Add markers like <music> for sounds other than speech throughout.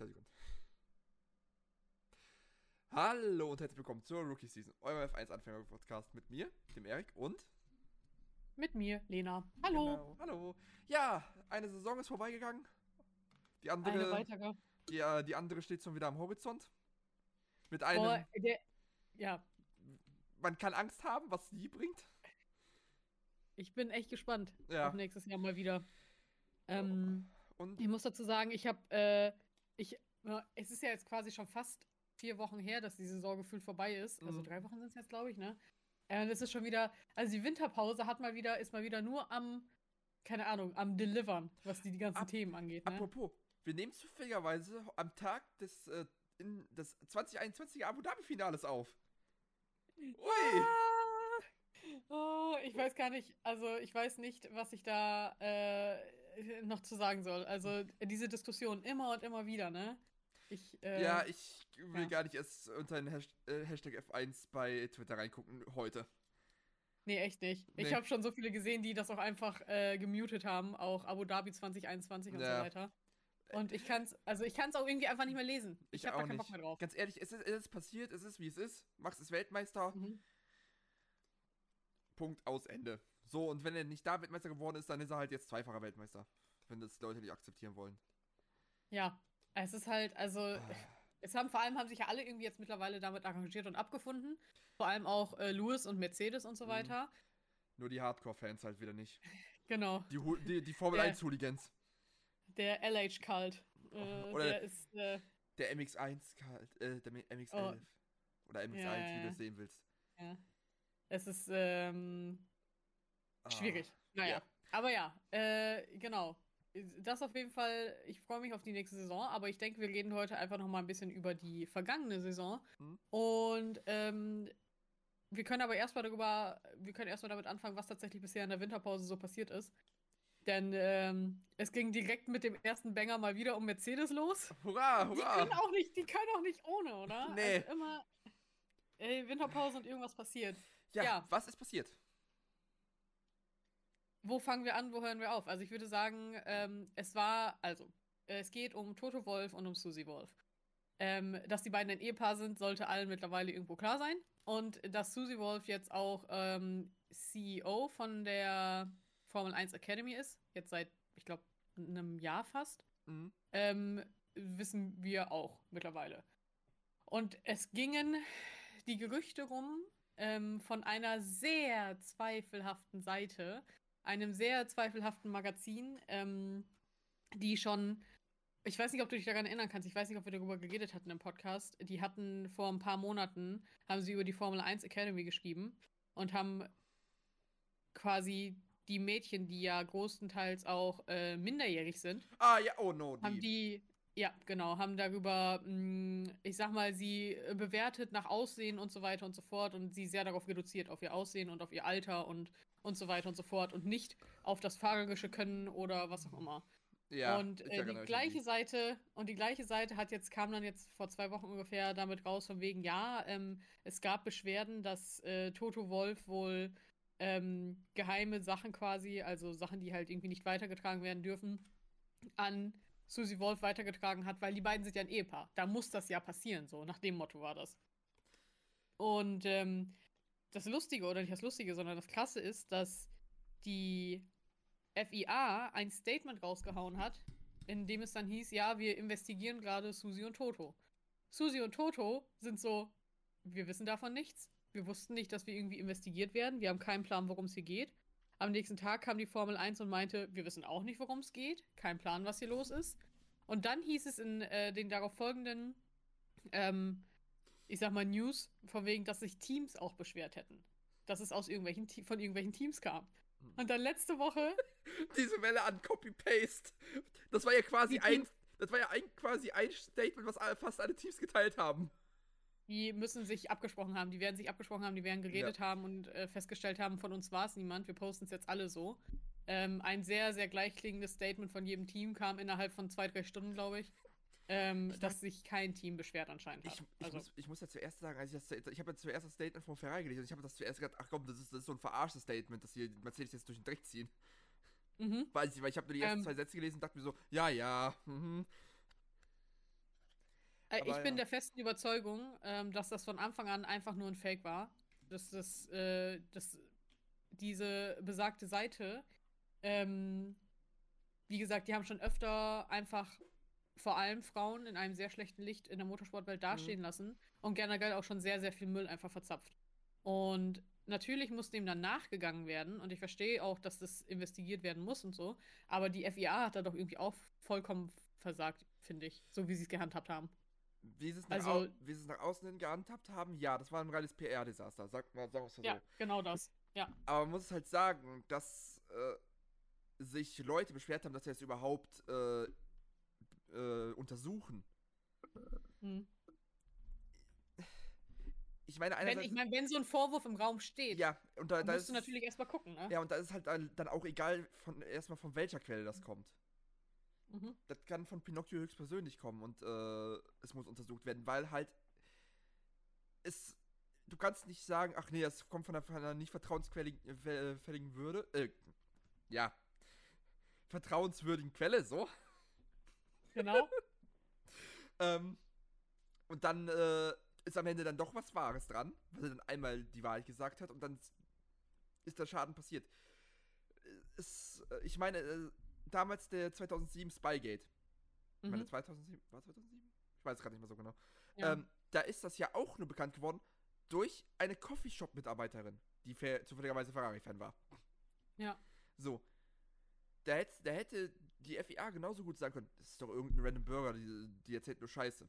Entschuldigung. Hallo und herzlich willkommen zur Rookie Season, eurem F1-Anfänger-Podcast mit mir, dem Erik und. Mit mir, Lena. Hallo. Genau, hallo. Ja, eine Saison ist vorbeigegangen. Die Eine andere, weitere. die, äh, die andere steht schon wieder am Horizont. Mit einem, Boah, der, ja, man kann Angst haben, was die bringt. ich bin echt gespannt Ja. auf nächstes Jahr mal wieder. Ähm, Und ich muss dazu sagen, ich habe, äh, ich, es ist ja jetzt quasi schon fast vier Wochen her, dass die Saison gefühlt vorbei ist. Also Mhm. drei Wochen sind es jetzt, glaube ich, ne? Äh, das ist schon wieder, also die Winterpause hat mal wieder, ist mal wieder nur am, keine Ahnung, am Delivern, was die, die ganzen Ap- Themen angeht, ne? apropos, wir nehmen zufälligerweise am Tag des, äh, in, des 2021er Abu Dhabi-Finales auf. Ui! Ah! Oh, ich weiß gar nicht, also ich weiß nicht, was ich da äh, noch zu sagen soll. Also diese Diskussion immer und immer wieder, ne? Ich, äh, Ja, ich will ja. gar nicht erst unter den Hasht äh, Hashtag F1 bei Twitter reingucken heute. nee, echt nicht. Ich Nee. habe schon so viele gesehen, die das auch einfach äh, gemutet haben, auch Abu Dhabi 2021 und Ja. so weiter. Und ich kann's, also ich kann's auch irgendwie einfach nicht mehr lesen. Ich, Ich habe auch da keinen Bock nicht. mehr drauf. Ganz ehrlich, es ist, es ist passiert, es ist wie es ist. Max ist Weltmeister. Mhm. Punkt aus Ende. So, und wenn er nicht da Weltmeister geworden ist, dann ist er halt jetzt zweifacher Weltmeister. Wenn das Leute nicht akzeptieren wollen. Ja, es ist halt, also Ah. es haben vor allem haben sich ja alle irgendwie jetzt mittlerweile damit arrangiert und abgefunden. Vor allem auch äh, Lewis und Mercedes und so Mhm. weiter. Nur die Hardcore-Fans halt wieder nicht. <laughs> Genau. Die, die, die Formel Ja. 1-Hooligans. Der LH-Cult. Äh, Oder- der ist, äh, Der MX1, kalt, äh, der MX11. Oh. Oder MX1, Ja, wie du es sehen willst. ja. Es ist ähm. Schwierig. Naja. ja. Aber ja, äh, genau. Das auf jeden Fall, ich freue mich auf die nächste Saison, aber ich denke, wir reden heute einfach noch mal ein bisschen über die vergangene Saison. Mhm. Und ähm, wir können aber erstmal darüber, wir können erstmal damit anfangen, was tatsächlich bisher in der Winterpause so passiert ist. Denn ähm, es ging direkt mit dem ersten Banger mal wieder um Mercedes los. Hurra, Die hurra! können auch nicht, die können auch nicht ohne, oder? Nee. Also immer ey, Winterpause und irgendwas passiert. Ja, ja. was ist passiert? Wo fangen wir an, wo hören wir auf? Also ich würde sagen, ähm, es war, also, es geht um Toto Wolf und um Susie Wolf. Ähm, dass die beiden ein Ehepaar sind, sollte allen mittlerweile irgendwo klar sein. Und dass Susie Wolf jetzt auch ähm, CEO von der Formel 1 Academy ist, jetzt seit, ich glaube, einem Jahr fast, Mhm. ähm, wissen wir auch mittlerweile. Und es gingen die Gerüchte rum ähm, von einer sehr zweifelhaften Seite, einem sehr zweifelhaften Magazin, ähm, die schon, ich weiß nicht, ob du dich daran erinnern kannst, ich weiß nicht, ob wir darüber geredet hatten im Podcast, die hatten vor ein paar Monaten, haben sie über die Formel 1 Academy geschrieben und haben quasi die Mädchen, die ja größtenteils auch äh, minderjährig sind, Ah, ja, oh no, die. haben die, ja, genau, haben darüber, mh, ich sag mal, sie bewertet nach Aussehen und so weiter und so fort und sie sehr darauf reduziert, auf ihr Aussehen und auf ihr Alter und, und so weiter und so fort und nicht auf das fahrerische Können oder was auch immer. ja, und äh, erinnere die gleiche Seite, und die gleiche Seite hat jetzt, kam dann jetzt vor zwei Wochen ungefähr damit raus, von wegen, ja, ähm, es gab Beschwerden, dass äh, Toto Wolf wohl ähm, geheime Sachen quasi, also Sachen, die halt irgendwie nicht weitergetragen werden dürfen, an Susie Wolf weitergetragen hat, weil die beiden sind ja ein Ehepaar. Da muss das ja passieren, so, nach dem Motto war das. Und ähm, das Lustige, oder nicht das Lustige, sondern das Krasse ist, dass die FIA ein Statement rausgehauen hat, in dem es dann hieß, ja, wir investigieren gerade Susi und Toto. Susi und Toto sind so, wir wissen davon nichts. Wir wussten nicht, dass wir irgendwie investigiert werden. Wir haben keinen Plan, worum es hier geht. Am nächsten Tag kam die Formel 1 und meinte, wir wissen auch nicht, worum es geht. Kein Plan, was hier los ist. Und dann hieß es in äh, den darauf folgenden, ähm, ich sag mal, News, von wegen, dass sich Teams auch beschwert hätten. Dass es aus irgendwelchen, von irgendwelchen Teams kam. Hm. Und dann letzte Woche <laughs> Diese Welle an Copy-Paste. Das war ja quasi ein. Das war ja ein, quasi ein Statement, was fast alle Teams geteilt haben. Die müssen sich abgesprochen haben, die werden sich abgesprochen haben, die werden geredet haben und äh, festgestellt haben, von uns war es niemand, wir posten es jetzt alle so. Ähm, ein sehr, sehr gleichklingendes Statement von jedem Team kam innerhalb von zwei, drei Stunden, glaube ich. Ähm, Ich dass sich kein Team beschwert anscheinend Ich, hat. ich, also, muss, ich muss ja zuerst sagen, als ich, das, ich habe ja zuerst das Statement von Ferrari gelesen und ich habe das zuerst gedacht, ach komm, das ist, das ist so ein verarschtes Statement, dass hier Mercedes jetzt durch den Dreck ziehen. mhm. Weil ich, weil ich habe nur die ersten Ähm. zwei Sätze gelesen und dachte mir so, ja, ja, mhm. Äh, ich Aber bin ja. der festen Überzeugung, ähm, dass das von Anfang an einfach nur ein Fake war. Dass das, äh, dass diese besagte Seite, ähm, wie gesagt, die haben schon öfter einfach vor allem Frauen in einem sehr schlechten Licht in der Motorsportwelt dastehen lassen und generell auch schon sehr, sehr viel Müll einfach verzapft. Und natürlich muss dem dann nachgegangen werden und ich verstehe auch, dass das investigiert werden muss und so, aber die FIA hat da doch irgendwie auch vollkommen versagt, finde ich, so wie sie es gehandhabt haben. Wie sie es nach, Also- wie sie es nach außen hin gehandhabt haben, ja, das war ein reines PR-Desaster, sag mal, sagen wir es mal Ja, so. genau das. Ja. Aber man muss halt sagen, dass äh, sich Leute beschwert haben, dass es überhaupt äh, äh, untersuchen. Hm. Ich meine, Wenn, ich meine, wenn so ein Vorwurf im Raum steht, ja, und da, da musst ist du natürlich erstmal gucken, ne? Ja, und da ist halt dann auch egal von erstmal von welcher Quelle das kommt. Mhm. Das kann von Pinocchio höchstpersönlich kommen und äh, es muss untersucht werden, weil halt es du kannst nicht sagen, ach nee, das kommt von einer, von einer nicht vertrauensfälligen äh, Würde, äh, ja, vertrauenswürdigen Quelle, so. Genau. <laughs> Ähm, und dann äh, ist am Ende dann doch was Wahres dran, weil er dann einmal die Wahrheit gesagt hat und dann ist der Schaden passiert. Es, äh, ich meine, äh, damals der 2007 Spygate. Ich meine, Mhm. 2007, war 2007? Ich weiß gerade nicht mehr so genau. Ja. Ähm, da ist das ja auch nur bekannt geworden durch eine Coffeeshop-Mitarbeiterin, die zufälligerweise Ferrari-Fan war. ja. So. Da hätte, da hätte die FIA genauso gut sagen können, das ist doch irgendein random Burger, die, die erzählt nur Scheiße.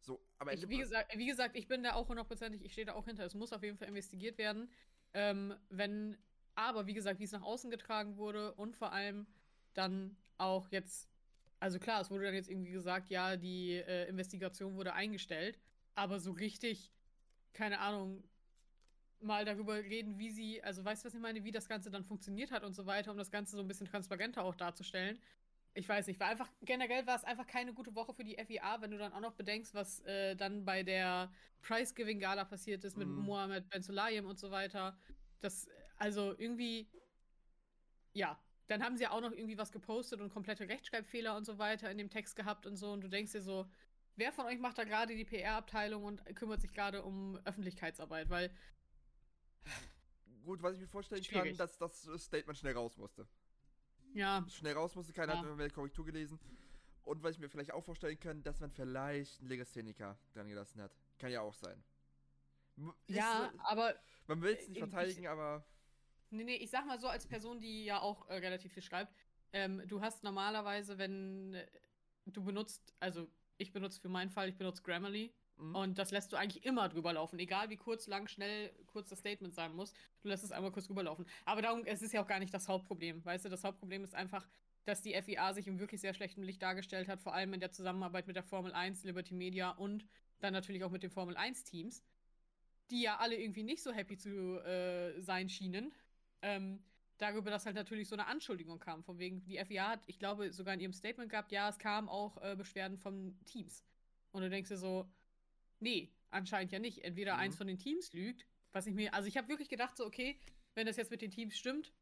So, aber Ich, wie, gesagt, wie gesagt, ich bin da auch hundertprozentig, ich stehe da auch hinter. Es muss auf jeden Fall investigiert werden. Ähm, wenn, aber wie gesagt, wie es nach außen getragen wurde und vor allem dann auch jetzt, also klar, es wurde dann jetzt irgendwie gesagt, ja, die äh, Investigation wurde eingestellt, aber so richtig, keine Ahnung, mal darüber reden, wie sie, also weißt du, was ich meine, wie das Ganze dann funktioniert hat und so weiter, um das Ganze so ein bisschen transparenter auch darzustellen. Ich weiß nicht, war einfach, generell war es einfach keine gute Woche für die FIA, wenn du dann auch noch bedenkst, was äh, dann bei der Prize-Giving-Gala passiert ist mit Mhm. Mohamed Ben Sulayem und so weiter. Das, also irgendwie, ja, dann haben sie auch noch irgendwie was gepostet und komplette Rechtschreibfehler und so weiter in dem Text gehabt und so und du denkst dir so, wer von euch macht da gerade die PR-Abteilung und kümmert sich gerade um Öffentlichkeitsarbeit, weil gut, was ich mir vorstellen Schwierig. kann, dass das Statement schnell raus musste. ja, Schnell raus musste, keiner Ja. hat mehr Korrektur gelesen. Und was ich mir vielleicht auch vorstellen kann, dass man vielleicht einen Legastheniker dran gelassen hat. Kann ja auch sein. Ist, ja, äh, aber man will es nicht ich- verteidigen, aber Nee, nee, ich sag mal so, als Person, die ja auch äh, relativ viel schreibt, ähm, du hast normalerweise, wenn äh, du benutzt, also ich benutze für meinen Fall, ich benutze Grammarly mh, und das lässt du eigentlich immer drüber laufen, egal wie kurz, lang, schnell, kurz das Statement sein muss, du lässt es einmal kurz drüber laufen. Aber darum, es ist ja auch gar nicht das Hauptproblem, weißt du, das Hauptproblem ist einfach, dass die FIA sich im wirklich sehr schlechten Licht dargestellt hat, vor allem in der Zusammenarbeit mit der Formel 1, Liberty Media und dann natürlich auch mit den Formel 1 Teams, die ja alle irgendwie nicht so happy zu äh, sein schienen, ähm, darüber, dass halt natürlich so eine Anschuldigung kam. Von wegen, die FIA hat, ich glaube, sogar in ihrem Statement gehabt, ja, es kamen auch äh, Beschwerden von Teams. Und du denkst dir so, nee, anscheinend ja nicht. Entweder Mhm. eins von den Teams lügt, was ich mir, also ich habe wirklich gedacht, so, okay, wenn das jetzt mit den Teams stimmt,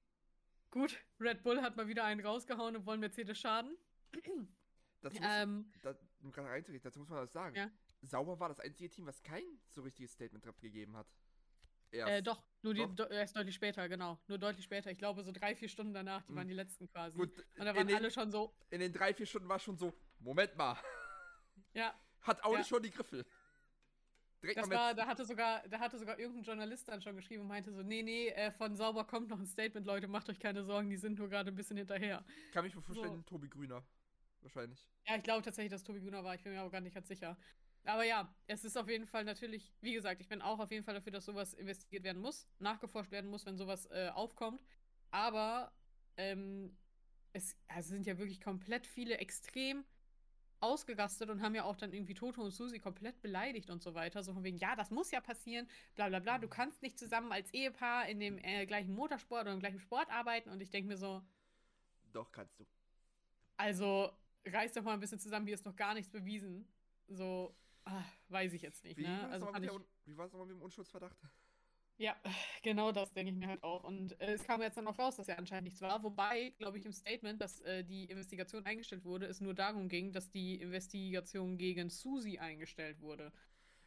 gut, Red Bull hat mal wieder einen rausgehauen und wollen Mercedes schaden. <clears throat> das muss, Ähm, da, um gerade reinzureden, dazu muss man das sagen. Ja. Sauber war das einzige Team, was kein so richtiges Statement abgegeben hat. Erst. äh, doch, nur die, Doch. do, erst deutlich später, genau. Nur deutlich später. Ich glaube, so drei, vier Stunden danach, die Mhm. waren die letzten quasi. Gut, Und da in waren den, alle schon so, in den drei, vier Stunden war schon so, Moment mal, ja, hat Audi Ja. schon die Griffel. Direkt Das war, da hatte sogar, da hatte sogar irgendein Journalist dann schon geschrieben und meinte so, nee, nee, äh, von sauber kommt noch ein Statement, Leute, macht euch keine Sorgen, die sind nur gerade ein bisschen hinterher. kann mich vorstellen, so. Tobi Grüner. Wahrscheinlich. Ja, ich glaube tatsächlich, dass Tobi Güner war, ich bin mir aber gar nicht ganz sicher. Aber ja, es ist auf jeden Fall natürlich, wie gesagt, ich bin auch auf jeden Fall dafür, dass sowas investigiert werden muss, nachgeforscht werden muss, wenn sowas äh, aufkommt. Aber ähm, es also sind ja wirklich komplett viele extrem ausgegastet und haben ja auch dann irgendwie Toto und Susi komplett beleidigt und so weiter. So von wegen, ja, das muss ja passieren, bla bla bla, du kannst nicht zusammen als Ehepaar in dem äh, gleichen Motorsport oder im gleichen Sport arbeiten. Und ich denke mir so, Doch, kannst du. also reiß doch mal ein bisschen zusammen, hier ist noch gar nichts bewiesen. So, ah, weiß ich jetzt nicht, Wie ne? war es Also nochmal mit dem Unschuldsverdacht? Ja, <sighs> genau das denke ich mir halt auch. Und äh, es kam jetzt dann auch raus, dass er anscheinend nichts war. Wobei, glaube ich, im Statement, dass äh, die Investigation eingestellt wurde, es nur darum ging, dass die Investigation gegen Susi eingestellt wurde.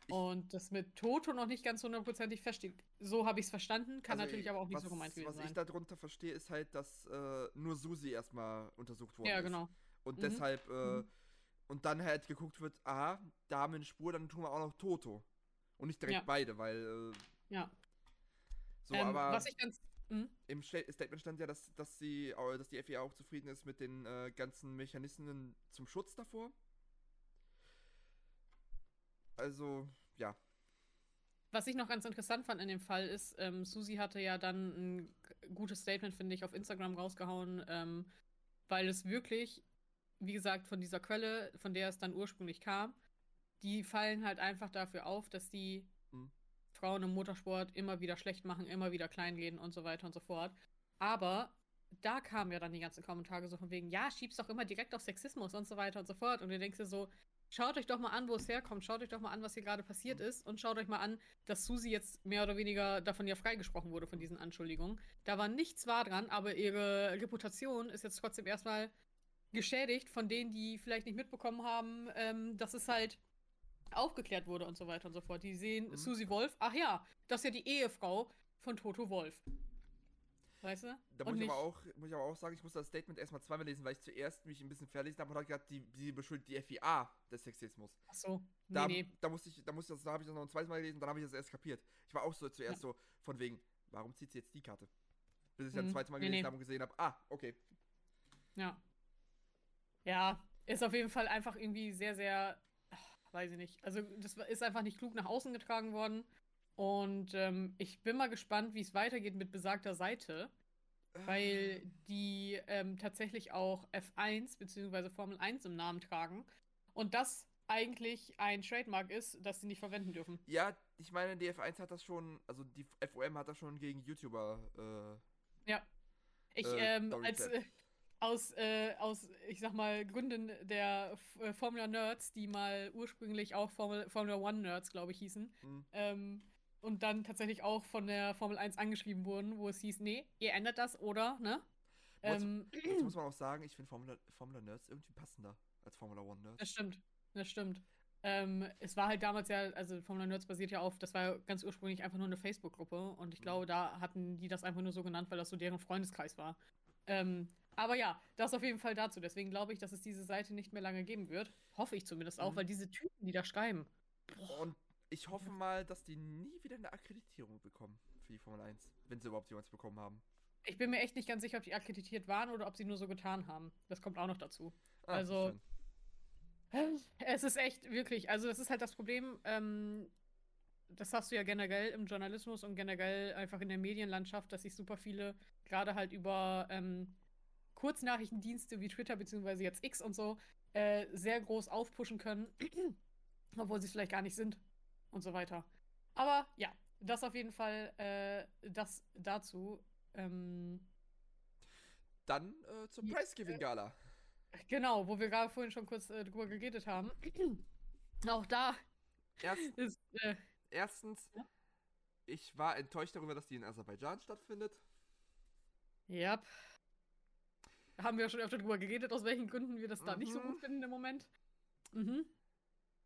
Ich- Und das mit Toto noch nicht ganz hundertprozentig feststeht. So habe ich es verstanden, kann Also, natürlich aber auch nicht was, so gemeint gewesen Was ich sein. darunter verstehe, ist halt, dass äh, nur Susi erstmal untersucht worden Ja, ist. genau. Und Mhm. deshalb, äh, Mhm. und dann halt geguckt wird, aha, da haben wir eine Spur, dann tun wir auch noch Toto. Und nicht direkt Ja. beide, weil, äh, Ja. So, ähm, aber was ich ganz. Hm? im Sta- Statement stand ja, dass, dass sie, äh, dass die FIA auch zufrieden ist mit den äh, ganzen Mechanismen zum Schutz davor. Also, ja. Was ich noch ganz interessant fand in dem Fall ist, ähm, Susi hatte ja dann ein gutes Statement, finde ich, auf Instagram rausgehauen, ähm, weil es wirklich, wie gesagt, von dieser Quelle, von der es dann ursprünglich kam, die fallen halt einfach dafür auf, dass die. Frauen im Motorsport immer wieder schlecht machen, immer wieder kleinreden und so weiter und so fort. Aber da kamen ja dann die ganzen Kommentare so von wegen, ja, schiebst doch immer direkt auf Sexismus und so weiter und so fort. Und du denkst dir so, schaut euch doch mal an, wo es herkommt, schaut euch doch mal an, was hier gerade passiert Mhm. ist und schaut euch mal an, dass Susi jetzt mehr oder weniger davon ja freigesprochen wurde von diesen Anschuldigungen. Da war nichts wahr dran, aber ihre Reputation ist jetzt trotzdem erstmal geschädigt von denen, die vielleicht nicht mitbekommen haben, ähm, dass es halt aufgeklärt wurde und so weiter und so fort. Die sehen Mhm. Susi Wolf, ach ja, das ist ja die Ehefrau von Toto Wolf. Weißt du? Da muss ich, aber auch, muss ich aber auch sagen, ich musste das Statement erstmal zweimal lesen, weil ich zuerst mich ein bisschen verlesen habe und habe gedacht, die, sie beschuldigt die FIA des Sexismus. Ach so, nee, Da, nee. da musste ich, da musste ich das, da habe ich das noch ein zweites Mal gelesen, dann habe ich das erst kapiert. Ich war auch so zuerst so von wegen, warum zieht sie jetzt die Karte? Bis ich dann Mhm. das zweite Mal gelesen nee. habe und gesehen habe, ah, okay. Ja. Ja, ist auf jeden Fall einfach irgendwie sehr, sehr, weiß ich nicht. Also, das ist einfach nicht klug nach außen getragen worden. Und ähm, ich bin mal gespannt, wie es weitergeht mit besagter Seite, weil die ähm, tatsächlich auch F1 bzw. Formel 1 im Namen tragen. Und das eigentlich ein Trademark ist, das sie nicht verwenden dürfen. Ja, ich meine, die F1 hat das schon, also die FOM hat das schon gegen YouTuber, Ja. Ich, Äh, ähm, als, äh, <laughs> aus, äh, aus, ich sag mal, Gründen der äh, Formula Nerds, die mal ursprünglich auch Formel, Formula One Nerds, glaube ich, hießen, äh, hm, ähm, und dann tatsächlich auch von der Formel 1 angeschrieben wurden, wo es hieß, nee, ihr ändert das, oder, ne? Was- Ähm, Jetzt muss man auch sagen, ich finde Formula, Formula Nerds irgendwie passender als Formula One Nerds. das stimmt, das stimmt. Ähm, es war halt damals ja, also Formula Nerds basiert ja auf, das war ja ganz ursprünglich einfach nur eine Facebook-Gruppe und ich Mhm. glaube, da hatten die das einfach nur so genannt, weil das so deren Freundeskreis war. Ähm, aber ja, das auf jeden Fall dazu. Deswegen glaube ich, dass es diese Seite nicht mehr lange geben wird. Hoffe ich zumindest auch, Mhm. weil diese Typen, die da schreiben. Und ich hoffe mal, dass die nie wieder eine Akkreditierung bekommen für die Formel 1, wenn sie überhaupt jemals bekommen haben. Ich bin mir echt nicht ganz sicher, ob die akkreditiert waren oder ob sie nur so getan haben. Das kommt auch noch dazu. Ah, Also- schön. Es ist echt wirklich, also das ist halt das Problem, ähm, das hast du ja generell im Journalismus und generell einfach in der Medienlandschaft, dass sich super viele gerade halt über ähm, Kurznachrichtendienste wie Twitter beziehungsweise jetzt X und so äh, sehr groß aufpushen können, <clears throat> obwohl sie es vielleicht gar nicht sind und so weiter. Aber ja, das auf jeden Fall äh, das dazu. Ähm, Dann äh, zur Ja, Price Giving Gala. genau, wo wir gerade vorhin schon kurz äh, drüber geredet haben. <clears throat> Auch da Erst, <laughs> ist äh, erstens, Ja? ich war enttäuscht darüber, dass die in Aserbaidschan stattfindet. Ja. Haben wir ja schon öfter drüber geredet, aus welchen Gründen wir das da nicht so Mhm. gut finden im Moment. Mhm.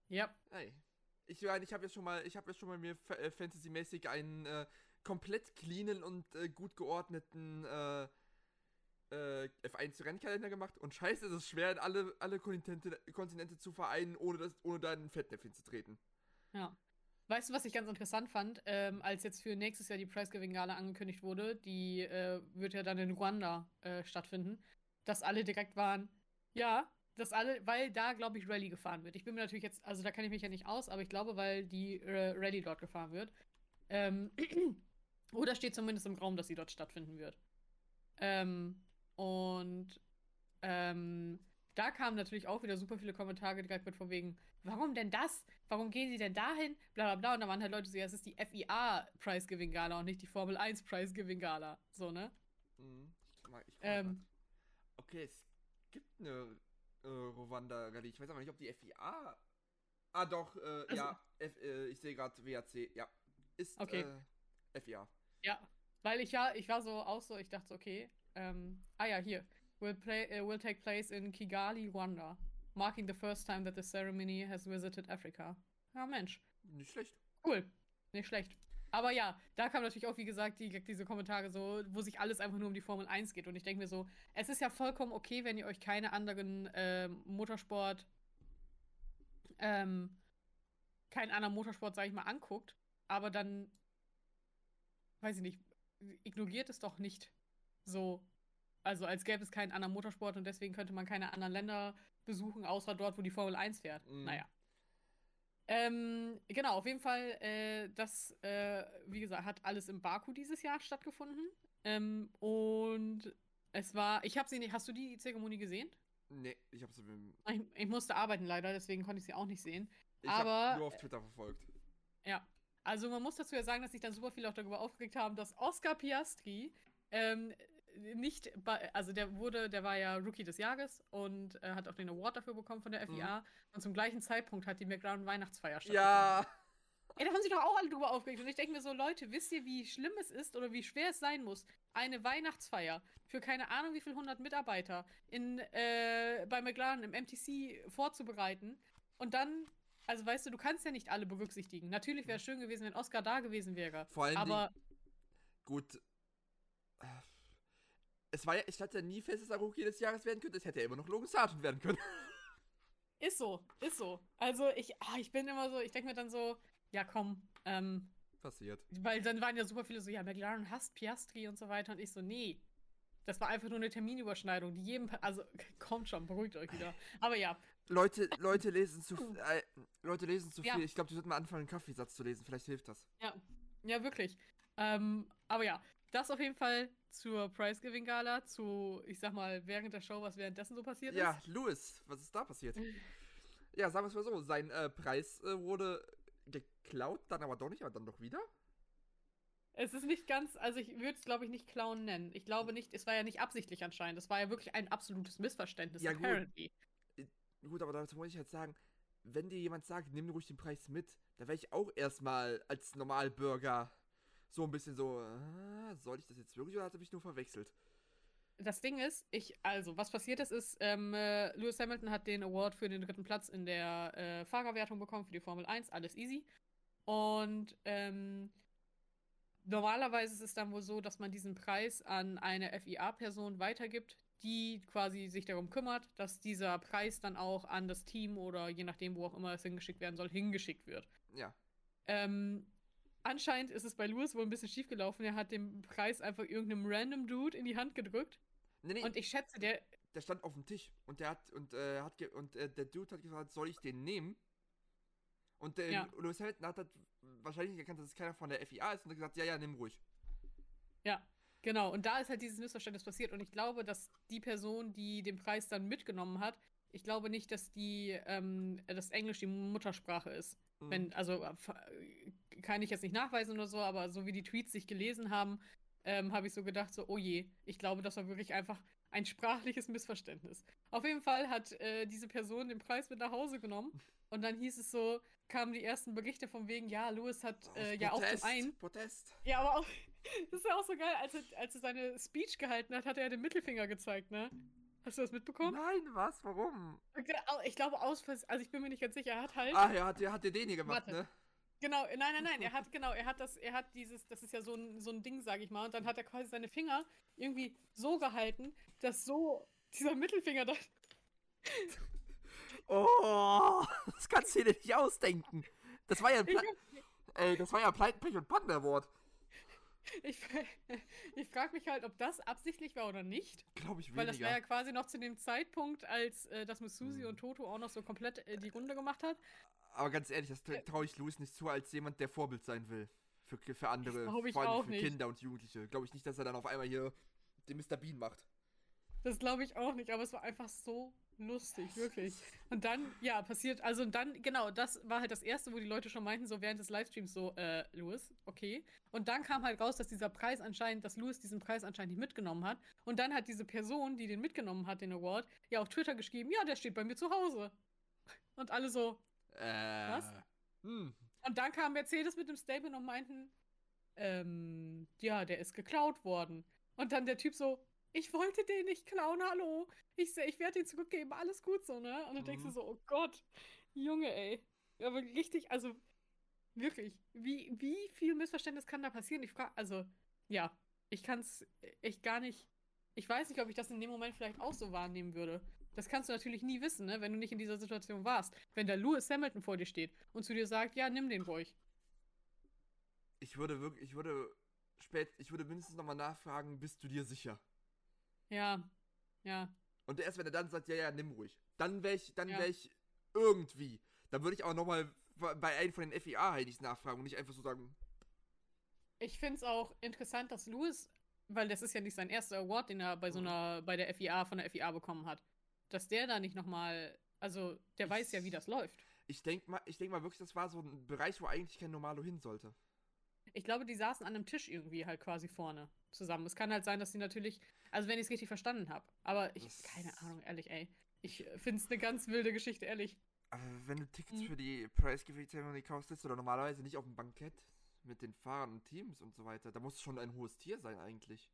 Ja. Hey. Ich meine, ich habe jetzt schon mal, ich habe jetzt schon mal mir äh, fantasymäßig einen äh, komplett cleanen und äh, gut geordneten äh, äh, F1-Rennkalender gemacht und scheiße, es ist schwer, alle, alle Kontinente, Kontinente zu vereinen, ohne, das, ohne da in ein Fettnäpfchen zu treten. Ja. Weißt du, was ich ganz interessant fand, ähm, als jetzt für nächstes Jahr die Prize Giving Gala angekündigt wurde, die äh, wird ja dann in Ruanda äh, stattfinden, dass alle direkt waren, ja, dass alle, weil da, glaube ich, Rallye gefahren wird. Ich bin mir natürlich jetzt, also da kenne ich mich ja nicht aus, aber ich glaube, weil die äh, Rallye dort gefahren wird. Ähm, <clears throat> oder steht zumindest im Raum, dass sie dort stattfinden wird. Ähm, und ähm, da kamen natürlich auch wieder super viele Kommentare direkt mit von wegen, warum denn das? Warum gehen sie denn dahin? Bla bla bla. Und da waren halt Leute so, ja, es ist die FIA Giving Gala und nicht die Formel 1 Prize Giving Gala. So, ne? Mhm. Ich, mag, ich guck Ähm. Okay, es gibt eine äh, Rwanda-Rallye. Ich weiß aber nicht, ob die FIA. Ah, doch, äh, Also- ja, F, äh, ich sehe gerade WAC, ja. Ist Okay. äh, FIA. Ja, weil ich ja, ich war so auch so, ich dachte okay, ähm, ah ja, hier, will, play, uh, will take place in Kigali, Rwanda, marking the first time that the ceremony has visited Africa. Ja, Mensch, Nicht schlecht. cool, nicht schlecht. Aber ja, da kam natürlich auch, wie gesagt, die, diese Kommentare so, wo sich alles einfach nur um die Formel 1 geht. Und ich denke mir so, es ist ja vollkommen okay, wenn ihr euch keine anderen ähm, Motorsport, ähm, keinen anderen Motorsport, sag ich mal, anguckt. Aber dann, weiß ich nicht, ignoriert es doch nicht so. Also als gäbe es keinen anderen Motorsport und deswegen könnte man keine anderen Länder besuchen, außer dort, wo die Formel 1 fährt. Mhm. Naja. Ähm, genau, auf jeden Fall, äh, das, äh, wie gesagt, hat alles in Baku dieses Jahr stattgefunden. Ähm, und es war, ich habe sie nicht, hast du die Zeremonie gesehen? Nee, ich hab's im- Ich, ich musste arbeiten leider, deswegen konnte ich sie auch nicht sehen. ich Aber- hab nur auf Twitter verfolgt. Ja. Also man muss dazu ja sagen, dass sich dann super viele auch darüber aufgeregt haben, dass Oscar Piastri ähm, nicht bei, also der wurde, der war ja Rookie des Jahres und äh, hat auch den Award dafür bekommen von der FIA. Und zum gleichen Zeitpunkt hat die McLaren Weihnachtsfeier stattgefunden. Ja, Ey, da haben sich doch auch alle drüber aufgeregt. Und ich denke mir so, Leute, wisst ihr, wie schlimm es ist oder wie schwer es sein muss, eine Weihnachtsfeier für keine Ahnung wie viel hundert Mitarbeiter in, äh, bei McLaren im MTC vorzubereiten und dann, also weißt du, du kannst ja nicht alle berücksichtigen. Natürlich wäre es schön gewesen, wenn Oscar da gewesen wäre. vor allem Aber gut. Es war ja, ich hatte ja nie fest, dass er Rookie des Jahres werden könnte. Es hätte ja immer noch Logan Sargent werden können. <laughs> ist so, ist so. Also ich, ah, ich bin immer so, ich denke mir dann so, ja komm, ähm, Passiert. Weil dann waren ja super viele so, ja, McLaren hasst Piastri und so weiter. Und ich so, nee. Das war einfach nur eine Terminüberschneidung, die jedem. Also, <laughs> kommt schon, beruhigt euch wieder. Aber ja, Leute, Leute lesen zu, <laughs> äh, Leute lesen zu Ja. viel. Ich glaube, die sollten mal anfangen, einen Kaffeesatz zu lesen. Vielleicht hilft das. ja, ja, wirklich. Ähm, aber ja, das auf jeden Fall zur Prize Giving Gala, zu, ich sag mal, während der Show, was währenddessen so passiert Ja, ist. Lewis, was ist da passiert? <laughs> ja, sagen wir es mal so. Sein äh, Preis äh, wurde geklaut, dann aber doch nicht, aber dann doch wieder. Es ist nicht ganz, also ich würde es, glaube ich, nicht Clown nennen. Ich glaube nicht, es war ja nicht absichtlich anscheinend. Es war ja wirklich ein absolutes Missverständnis, Ja, gut. apparently. Gut, aber dazu muss ich halt sagen, wenn dir jemand sagt, nimm ruhig den Preis mit, da wäre ich auch erstmal als Normalbürger so ein bisschen so, ah, soll ich das jetzt wirklich oder hat er mich nur verwechselt? Das Ding ist, ich, also, was passiert ist, ist, ähm, äh, Lewis Hamilton hat den Award für den dritten Platz in der äh, Fahrerwertung bekommen für die Formel 1, alles easy. Und ähm, normalerweise ist es dann wohl so, dass man diesen Preis an eine FIA-Person weitergibt, die quasi sich darum kümmert, dass dieser Preis dann auch an das Team oder je nachdem, wo auch immer es hingeschickt werden soll, hingeschickt wird. Ja. Ähm, anscheinend ist es bei Lewis wohl ein bisschen schief gelaufen. Er hat den Preis einfach irgendeinem random Dude in die Hand gedrückt. Nee, nee, Und ich schätze, der, der stand auf dem Tisch und der hat und äh, hat ge und äh, der Dude hat gefragt, soll ich den nehmen? Und der Ja. Lewis Hamilton hat wahrscheinlich erkannt, dass es keiner von der FIA ist und hat gesagt, ja, ja, nimm ruhig. Ja, genau. Und da ist halt dieses Missverständnis passiert. Und ich glaube, dass die Person, die den Preis dann mitgenommen hat, ich glaube nicht, dass die, ähm, das Englisch die Muttersprache ist. Mhm. Wenn, also äh, äh, kann ich jetzt nicht nachweisen oder so, aber so wie die Tweets sich gelesen haben, ähm, habe ich so gedacht, so, oh je, ich glaube, das war wirklich einfach ein sprachliches Missverständnis. Auf jeden Fall hat äh, diese Person den Preis mit nach Hause genommen und dann hieß es so, kamen die ersten Berichte von wegen, ja, Lewis hat äh, ja auch zum Protest, einen Protest. ja, aber auch, <laughs> das ist ja auch so geil, als er, als er seine Speech gehalten hat, hat er den Mittelfinger gezeigt, ne? Hast du das mitbekommen? Nein, was? Warum? Ich glaube, aus also ich bin mir nicht ganz sicher, er hat halt. Ah, er hat, hat dir den hier gemacht, Warte. ne? Genau, nein, nein, nein, er hat, genau, er hat das, er hat dieses, das ist ja so ein, so ein Ding, sag ich mal, und dann hat er quasi seine Finger irgendwie so gehalten, dass so dieser Mittelfinger da. <laughs> Oh, das kannst du dir nicht ausdenken. Das war ja ein Pla Ey, das war ja Pleiten, Pech und Pannen Award. Ich, <laughs> ich frage mich halt, ob das absichtlich war oder nicht. Glaube ich Weil das weniger. war ja quasi noch zu dem Zeitpunkt, als äh, das mit Susi Hm. und Toto auch noch so komplett äh, die Runde gemacht hat. Aber ganz ehrlich, das traue ich Louis nicht zu, als jemand, der Vorbild sein will. Für, für andere, vor allem auch für nicht. Kinder und Jugendliche. Glaube ich nicht, dass er dann auf einmal hier den Mr. Bean macht. Das glaube ich auch nicht, aber es war einfach so lustig, wirklich. Und dann, ja, passiert, also und dann, genau, das war halt das Erste, wo die Leute schon meinten, so während des Livestreams so, äh, Louis, okay. Und dann kam halt raus, dass dieser Preis anscheinend, dass Louis diesen Preis anscheinend nicht mitgenommen hat. Und dann hat diese Person, die den mitgenommen hat, den Award, ja auf Twitter geschrieben, ja, der steht bei mir zu Hause. Und alle so. Äh. Was? Hm. Und dann kam Mercedes mit dem Statement und meinten, ähm, ja, der ist geklaut worden. Und dann der Typ so, ich wollte den nicht klauen, hallo. Ich, ich werde den zurückgeben, alles gut so, ne? Und dann mhm. denkst du mhm. so, oh Gott, Junge, ey. Aber richtig, also wirklich, wie, wie viel Missverständnis kann da passieren? Ich frage, also, ja, ich kann es echt gar nicht. Ich weiß nicht, ob ich das in dem Moment vielleicht auch so wahrnehmen würde. Das kannst du natürlich nie wissen, ne, wenn du nicht in dieser Situation warst. Wenn da Lewis Hamilton vor dir steht und zu dir sagt, ja, nimm den ruhig. Ich würde wirklich, ich würde spät, ich würde mindestens nochmal nachfragen, bist du dir sicher? Ja, ja. Und erst wenn er dann sagt, ja, ja, nimm ruhig. Dann wäre ich, dann ja. wäre ich irgendwie. Dann würde ich auch nochmal bei einem von den FIA-Heinis nachfragen und nicht einfach so sagen. Ich finde es auch interessant, dass Lewis, weil das ist ja nicht sein erster Award, den er bei so mhm. einer, bei der FIA, von der FIA bekommen hat, dass der da nicht nochmal, also der ich, weiß ja, wie das läuft. Ich denke mal, ich denk mal wirklich, das war so ein Bereich, wo eigentlich kein Normalo hin sollte. Ich glaube, die saßen an einem Tisch irgendwie halt quasi vorne zusammen. Es kann halt sein, dass sie natürlich, also wenn ich es richtig verstanden habe, aber ich, das keine Ahnung, ehrlich, ey. Ich finde es eine ganz wilde Geschichte, ehrlich. Aber wenn du Tickets mhm. für die Preisgewichtszeremonie kaufst, ist oder normalerweise nicht auf dem Bankett mit den Fahrern und Teams und so weiter, da muss schon ein hohes Tier sein eigentlich.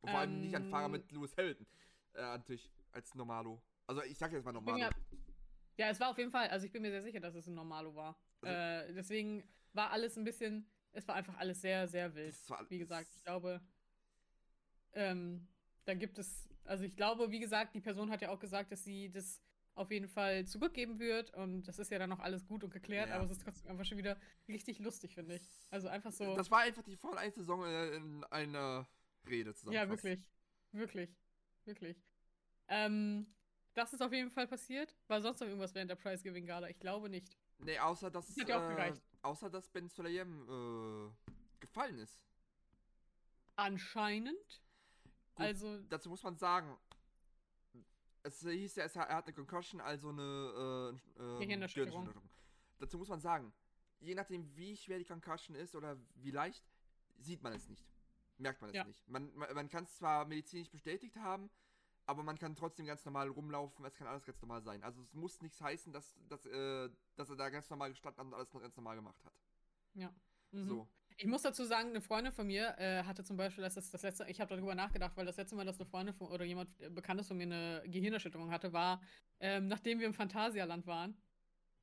Und vor ähm, allem nicht ein Fahrer ähm. mit Lewis Hamilton äh, an Tisch als Normalo. Also ich sag jetzt mal Normalo. Ja, ja, es war auf jeden Fall, also ich bin mir sehr sicher, dass es ein Normalo war. Also, äh, deswegen war alles ein bisschen, es war einfach alles sehr, sehr wild. Wie gesagt, ich glaube, ähm, da gibt es, also ich glaube, wie gesagt, die Person hat ja auch gesagt, dass sie das auf jeden Fall zurückgeben wird und das ist ja dann noch alles gut und geklärt, ja. aber es ist trotzdem einfach schon wieder richtig lustig, finde ich. Also einfach so. Das war einfach die Formel 1 Saison in einer Rede zusammen. Ja, wirklich. Wirklich. Wirklich. Ähm, das ist auf jeden Fall passiert. War sonst noch irgendwas während der Prize Giving Gala? Ich glaube nicht. Nee, außer dass. Das hat ja auch äh, gereicht. Außer dass Ben Sulayem äh, gefallen ist. Anscheinend. Gut, also. Dazu muss man sagen, es hieß ja, er hat eine Concussion, also eine äh, äh. Dazu muss man sagen, je nachdem, wie schwer die Concussion ist oder wie leicht, sieht man es nicht. Merkt man es ja. nicht. Man, man, man kann es zwar medizinisch bestätigt haben, aber man kann trotzdem ganz normal rumlaufen, es kann alles ganz normal sein. Also es muss nichts heißen, dass, dass, äh, dass er da ganz normal gestanden hat und alles noch ganz normal gemacht hat. Ja. Mhm. So. Ich muss dazu sagen, eine Freundin von mir äh, hatte zum Beispiel, das das letzte, ich habe darüber nachgedacht, weil das letzte Mal, dass eine Freundin von, oder jemand äh, Bekanntes von mir eine Gehirnerschütterung hatte, war, ähm, nachdem wir im Phantasialand waren,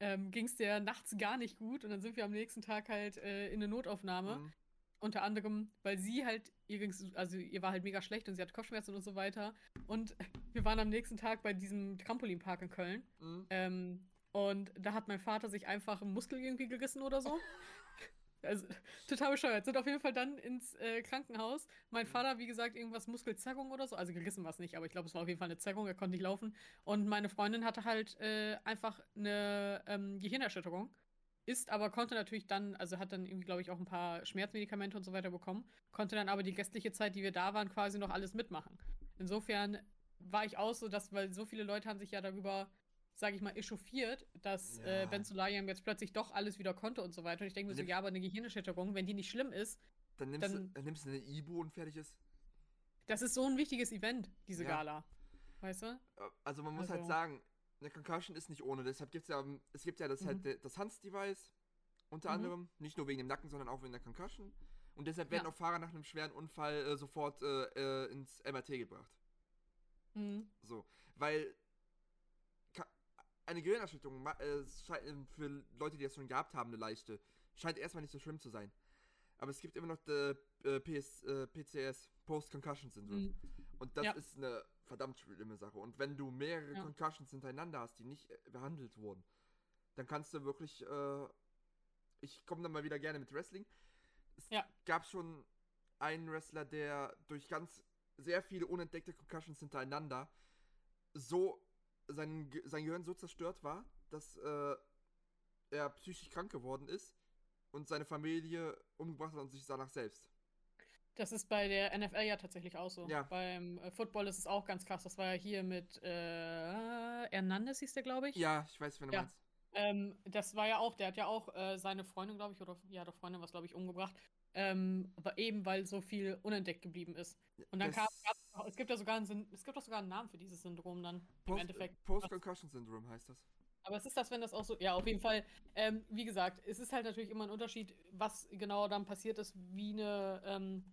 ähm, ging es der nachts gar nicht gut und dann sind wir am nächsten Tag halt äh, in eine Notaufnahme. Mhm. Unter anderem, weil sie halt, ihr ging's, also ihr war halt mega schlecht und sie hatte Kopfschmerzen und so weiter. Und <laughs> wir waren am nächsten Tag bei diesem Trampolinpark in Köln. Mhm. Ähm, und da hat mein Vater sich einfach einen Muskel irgendwie gerissen oder so. <laughs> Also, total bescheuert. Sind auf jeden Fall dann ins äh, Krankenhaus. Mein mhm. Vater, wie gesagt, irgendwas Muskelzerrung oder so. Also gerissen war es nicht, aber ich glaube, es war auf jeden Fall eine Zerrung. Er konnte nicht laufen. Und meine Freundin hatte halt äh, einfach eine ähm, Gehirnerschütterung. Ist aber, konnte natürlich dann, also hat dann irgendwie, glaube ich, auch ein paar Schmerzmedikamente und so weiter bekommen. Konnte dann aber die restliche Zeit, die wir da waren, quasi noch alles mitmachen. Insofern war ich auch so, dass, weil so viele Leute haben sich ja darüber sage ich mal, echauffiert, dass ja. äh, Ben Sulayem jetzt plötzlich doch alles wieder konnte und so weiter. Und ich denke mir so, ja, aber eine Gehirnerschütterung, wenn die nicht schlimm ist, dann nimmst, dann, du, dann nimmst du eine Ibu und fertig ist. Das ist so ein wichtiges Event, diese ja. Gala. Weißt du? Äh, also man muss also. halt sagen, eine Concussion ist nicht ohne. Deshalb gibt es ja, es gibt ja das halt mhm. halt das Hans-Device, unter mhm. anderem. Nicht nur wegen dem Nacken, sondern auch wegen der Concussion. Und deshalb werden ja. auch Fahrer nach einem schweren Unfall äh, sofort äh, äh ins MRT gebracht. Mhm. So. Weil eine Gehirnerschütterung äh, für Leute, die das schon gehabt haben, eine leichte, scheint erstmal nicht so schlimm zu sein. Aber es gibt immer noch äh, PS, äh, PCS, Post-Concussion Syndrome. Mhm. Und das ja. ist eine verdammt schlimme Sache. Und wenn du mehrere ja. Concussions hintereinander hast, die nicht äh, behandelt wurden, dann kannst du wirklich. Äh, ich komme dann mal wieder gerne mit Wrestling. Es ja. gab schon einen Wrestler, der durch ganz sehr viele unentdeckte Concussions hintereinander so sein, sein Gehirn so zerstört war, dass äh, er psychisch krank geworden ist und seine Familie umgebracht hat und sich danach selbst. Das ist bei der NFL ja tatsächlich auch so. Ja. Beim äh, Football ist es auch ganz krass. Das war ja hier mit äh, Hernandez, hieß der, glaube ich. Ja, ich weiß, wen du ja. meinst. Ähm, das war ja auch, der hat ja auch äh, seine Freundin, glaube ich, oder ja, der Freundin was, glaube ich, umgebracht. Ähm, aber eben weil so viel unentdeckt geblieben ist. Und dann kam, es gibt ja sogar einen, es gibt auch sogar einen Namen für dieses Syndrom dann Post, im Endeffekt. Post-Concussion Syndrome heißt das. Aber es ist das, wenn das auch so. Ja, auf jeden Fall. Ähm, wie gesagt, es ist halt natürlich immer ein Unterschied, was genau dann passiert ist, wie eine. Ähm,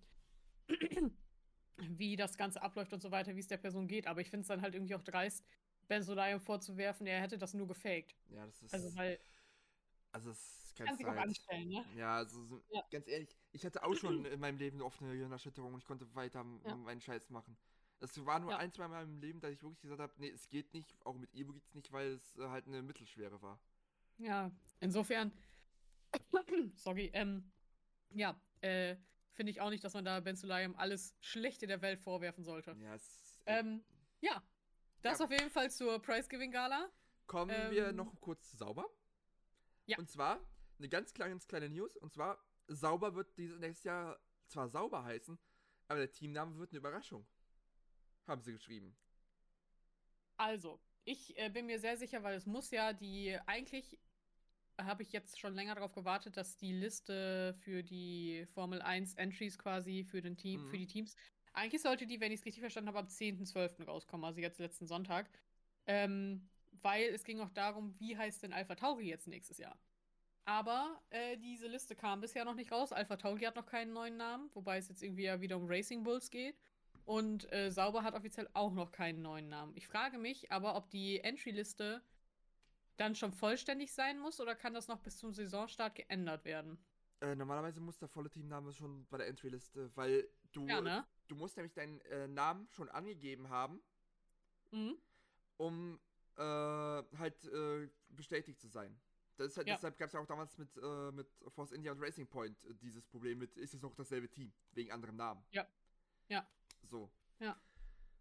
wie das Ganze abläuft und so weiter, wie es der Person geht. Aber ich finde es dann halt irgendwie auch dreist, Ben Solaya vorzuwerfen, er hätte das nur gefaked. Ja, das ist. Also, weil. Also, es Kann sich auch anstellen, ne? Ja, also so, Ja. ganz ehrlich, ich hatte auch schon <clears throat> in meinem Leben oft eine Hirnerschütterung und ich konnte weiter Ja. meinen Scheiß machen. Es war nur Ja. ein, zwei Mal im Leben, dass ich wirklich gesagt habe, nee, es geht nicht, auch mit Ivo geht's nicht, weil es äh, halt eine mittelschwere war. Ja, insofern. <clears throat> sorry, ähm. Ja, äh, finde ich auch nicht, dass man da Ben Sulayem alles Schlechte der Welt vorwerfen sollte. Ja, es äh, Ähm, ja. Das Ja. auf jeden Fall zur Prize-Giving-Gala. kommen wir ähm, noch kurz zu sauber. Ja. Und zwar eine ganz kleine, kleine News, und zwar sauber wird dieses nächstes Jahr zwar sauber heißen, aber der Teamname wird eine Überraschung. Haben sie geschrieben. Also, ich äh, bin mir sehr sicher, weil es muss ja die, eigentlich habe ich jetzt schon länger darauf gewartet, dass die Liste für die Formel 1 Entries quasi für den Team, für Mhm. die Teams, eigentlich sollte die, wenn ich es richtig verstanden habe, am 10.12. rauskommen, also jetzt letzten Sonntag. Ähm, weil es ging auch darum, wie heißt denn Alpha Tauri jetzt nächstes Jahr? Aber äh, diese Liste kam bisher noch nicht raus. Alpha Tauri hat noch keinen neuen Namen, wobei es jetzt irgendwie ja wieder um Racing Bulls geht. Und äh, Sauber hat offiziell auch noch keinen neuen Namen. Ich frage mich aber, ob die Entry-Liste dann schon vollständig sein muss oder kann das noch bis zum Saisonstart geändert werden? Äh, normalerweise muss der volle Teamname schon bei der Entry-Liste, weil du, Ja, ne? du musst nämlich deinen äh, Namen schon angegeben haben, Mhm. um äh, halt äh, bestätigt zu sein. Halt, Ja. Deshalb gab es ja auch damals mit, äh, mit Force India und Racing Point äh, dieses Problem mit, ist es noch dasselbe Team, wegen anderem Namen. Ja. Ja. So.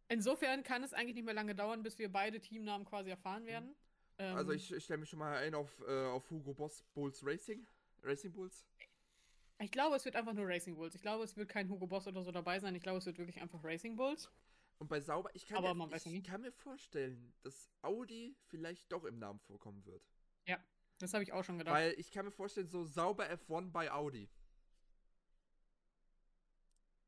Insofern kann es eigentlich nicht mehr lange dauern, bis wir beide Teamnamen quasi erfahren werden. Ähm, Also ich, ich stelle mich schon mal ein auf, äh, auf Hugo Boss Bulls Racing. Racing Bulls. ich glaube, es wird einfach nur Racing Bulls. Ich glaube, es wird kein Hugo Boss oder so dabei sein. Ich glaube, es wird wirklich einfach Racing Bulls. Und bei Sauber, ich kann, mir, ja ich kann mir vorstellen, dass Audi vielleicht doch im Namen vorkommen wird. Das habe ich auch schon gedacht. Weil ich kann mir vorstellen, so Sauber F1 bei Audi.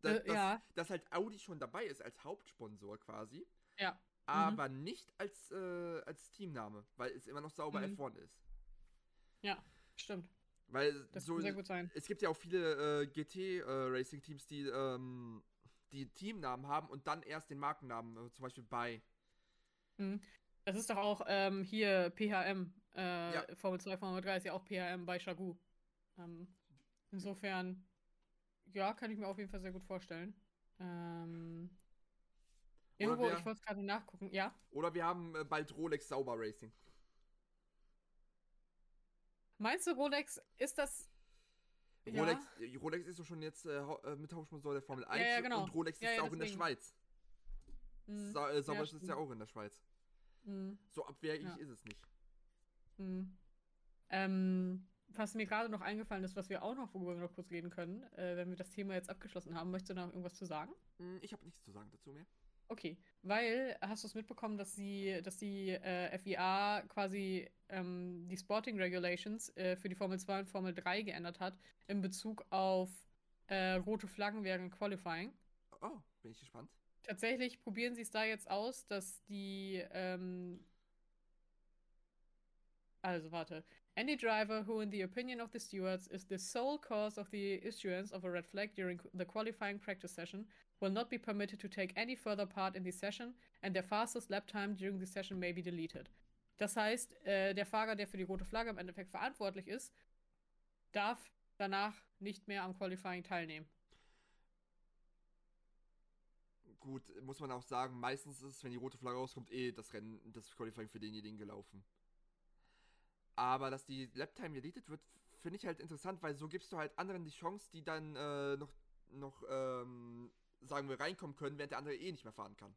Da, Äh, dass, ja. dass halt Audi schon dabei ist als Hauptsponsor quasi, ja. Aber nicht als, äh, als Teamname, weil es immer noch Sauber Mhm. F1 ist. Ja, stimmt. Weil Das so kann sehr gut sein. es gibt ja auch viele äh, GT-Racing-Teams, die ähm, die Teamnamen haben und dann erst den Markennamen, äh, zum Beispiel bei. Mhm. Das ist doch auch ähm, hier PHM. Äh, Ja. Formel 2, Formel 3 ist ja auch PHM bei Chagou. Ähm, insofern, ja, kann ich mir auf jeden Fall sehr gut vorstellen. Ähm, irgendwo, wer- ich wollte es gerade nachgucken. Ja, Oder wir haben äh, bald Rolex Sauber Racing. meinst du, Rolex, ist das. Ja. Rolex, äh, Rolex ist doch schon jetzt äh, äh, mit Hauptsponsor der Formel 1 ja, genau. und Rolex Ja, ist ja, auch in der deswegen. Schweiz. Mhm. Sa äh, Sauber Ja, ist ja auch in der Schweiz. Mhm. So abwegig Ja. ist es nicht. Mhm. Ähm, was mir gerade noch eingefallen ist, was wir auch noch, worüber wir noch kurz reden können, äh, wenn wir das Thema jetzt abgeschlossen haben, möchtest du noch irgendwas zu sagen? Hm, Ich habe nichts zu sagen dazu mehr. Okay, weil hast du es mitbekommen, dass sie, dass die äh, FIA quasi ähm, die Sporting Regulations äh, für die Formel 2 und Formel 3 geändert hat in Bezug auf äh, rote Flaggen während Qualifying. Oh, bin ich gespannt. Tatsächlich probieren sie es da jetzt aus, dass die ähm, also warte. Any driver who, in the opinion of the stewards, is the sole cause of the issuance of a red flag during the qualifying practice session will not be permitted to take any further part in the session and their fastest lap time during the session may be deleted. Das heißt, äh, der Fahrer, der für die rote Flagge im Endeffekt verantwortlich ist, darf danach nicht mehr am Qualifying teilnehmen. Gut, muss man auch sagen, meistens ist, wenn die rote Flagge rauskommt, eh das Rennen, das Qualifying für denjenigen gelaufen. Aber dass die Laptime deleted wird, finde ich halt interessant, weil so gibst du halt anderen die Chance, die dann äh, noch, noch ähm, sagen wir, reinkommen können, während der andere eh nicht mehr fahren kann.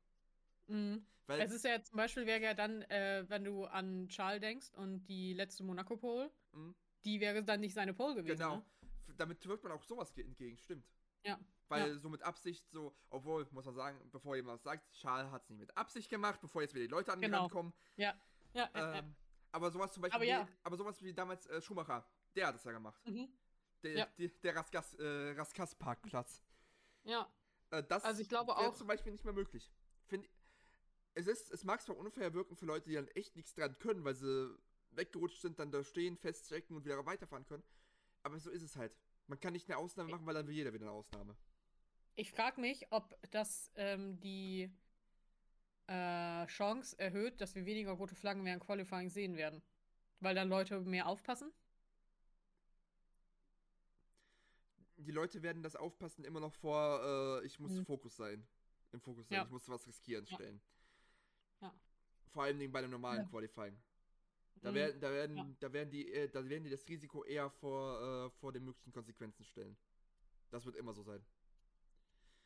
Mhm. Weil Es ist ja zum Beispiel wäre ja dann, äh, wenn du an Charles denkst und die letzte Monaco-Pole, Mhm. die wäre dann nicht seine Pole gewesen. Genau. Ne? Damit wirkt man auch sowas ge- entgegen, stimmt. Ja. Weil Ja. so mit Absicht so, obwohl, muss man sagen, bevor jemand was sagt, Charles hat es nicht mit Absicht gemacht, bevor jetzt wieder die Leute an Genau. Kommen. Ja, ja, ja. Ähm, aber sowas zum Beispiel, Aber ja. wie, aber sowas wie damals äh, Schumacher, der hat es ja gemacht. Mhm. Der, Ja. die, der Raskas, äh, Raskas-Parkplatz. ja. Äh, das Also ich glaube auch- zum Beispiel nicht mehr möglich. Find, es, ist, es mag zwar unfair wirken für Leute, die dann echt nichts dran können, weil sie weggerutscht sind, dann da stehen, feststecken und wieder weiterfahren können. Aber so ist es halt. Man kann nicht eine Ausnahme machen, weil dann will jeder wieder eine Ausnahme. Ich frage mich, ob das ähm, die äh, Chance erhöht, dass wir weniger rote Flaggen während Qualifying sehen werden. Weil dann Leute mehr aufpassen. Die Leute werden das Aufpassen immer noch vor, äh, ich muss Mhm. Fokus sein. Im Fokus sein, Ja. ich muss was riskieren Ja. stellen. Ja. Vor allem bei einem normalen Ja. Qualifying. Da Mhm. werden, da werden, Ja. da werden die, äh, da werden die das Risiko eher vor, äh, vor den möglichen Konsequenzen stellen. Das wird immer so sein.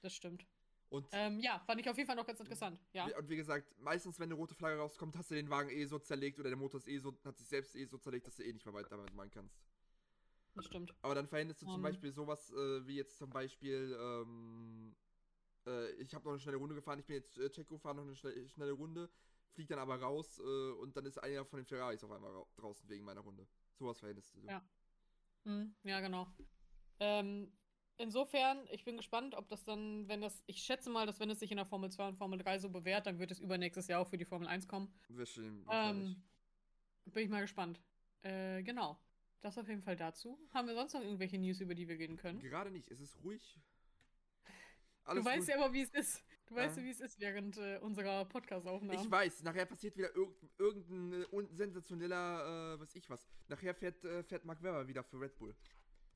Das stimmt. Und, Ähm, ja, fand ich auf jeden Fall noch ganz interessant. Ja. und wie gesagt, meistens, wenn eine rote Flagge rauskommt, hast du den Wagen eh so zerlegt oder der Motor ist eh so, hat sich selbst eh so zerlegt, dass du eh nicht mehr weiter damit machen kannst. Das stimmt. Aber dann verhinderst du zum Ähm. Beispiel sowas äh, wie jetzt zum Beispiel, ähm, äh, ich habe noch eine schnelle Runde gefahren, ich bin jetzt äh, Checo, fahre noch eine schnelle, schnelle Runde, fliege dann aber raus äh, und dann ist einer von den Ferraris auf einmal ra- draußen wegen meiner Runde. Sowas verhinderst du. Ja. Mhm, ja, genau. Ähm, insofern, ich bin gespannt, ob das dann, wenn das, ich schätze mal, dass wenn es sich in der Formel 2 und Formel 3 so bewährt, dann wird es übernächstes Jahr auch für die Formel 1 kommen. Wahrscheinlich. Ähm, bin ich mal gespannt. Äh, genau. Das auf jeden Fall dazu. Haben wir sonst noch irgendwelche News, über die wir gehen können? Gerade nicht, es ist ruhig. Du weißt ruhig. ja aber, wie es ist. Du weißt Äh. ja, wie es ist während äh, unserer Podcast-Aufnahme. Ich weiß, nachher passiert wieder irg irgendein äh, sensationeller, äh, was ich was. Nachher fährt, äh, fährt Mark Webber wieder für Red Bull.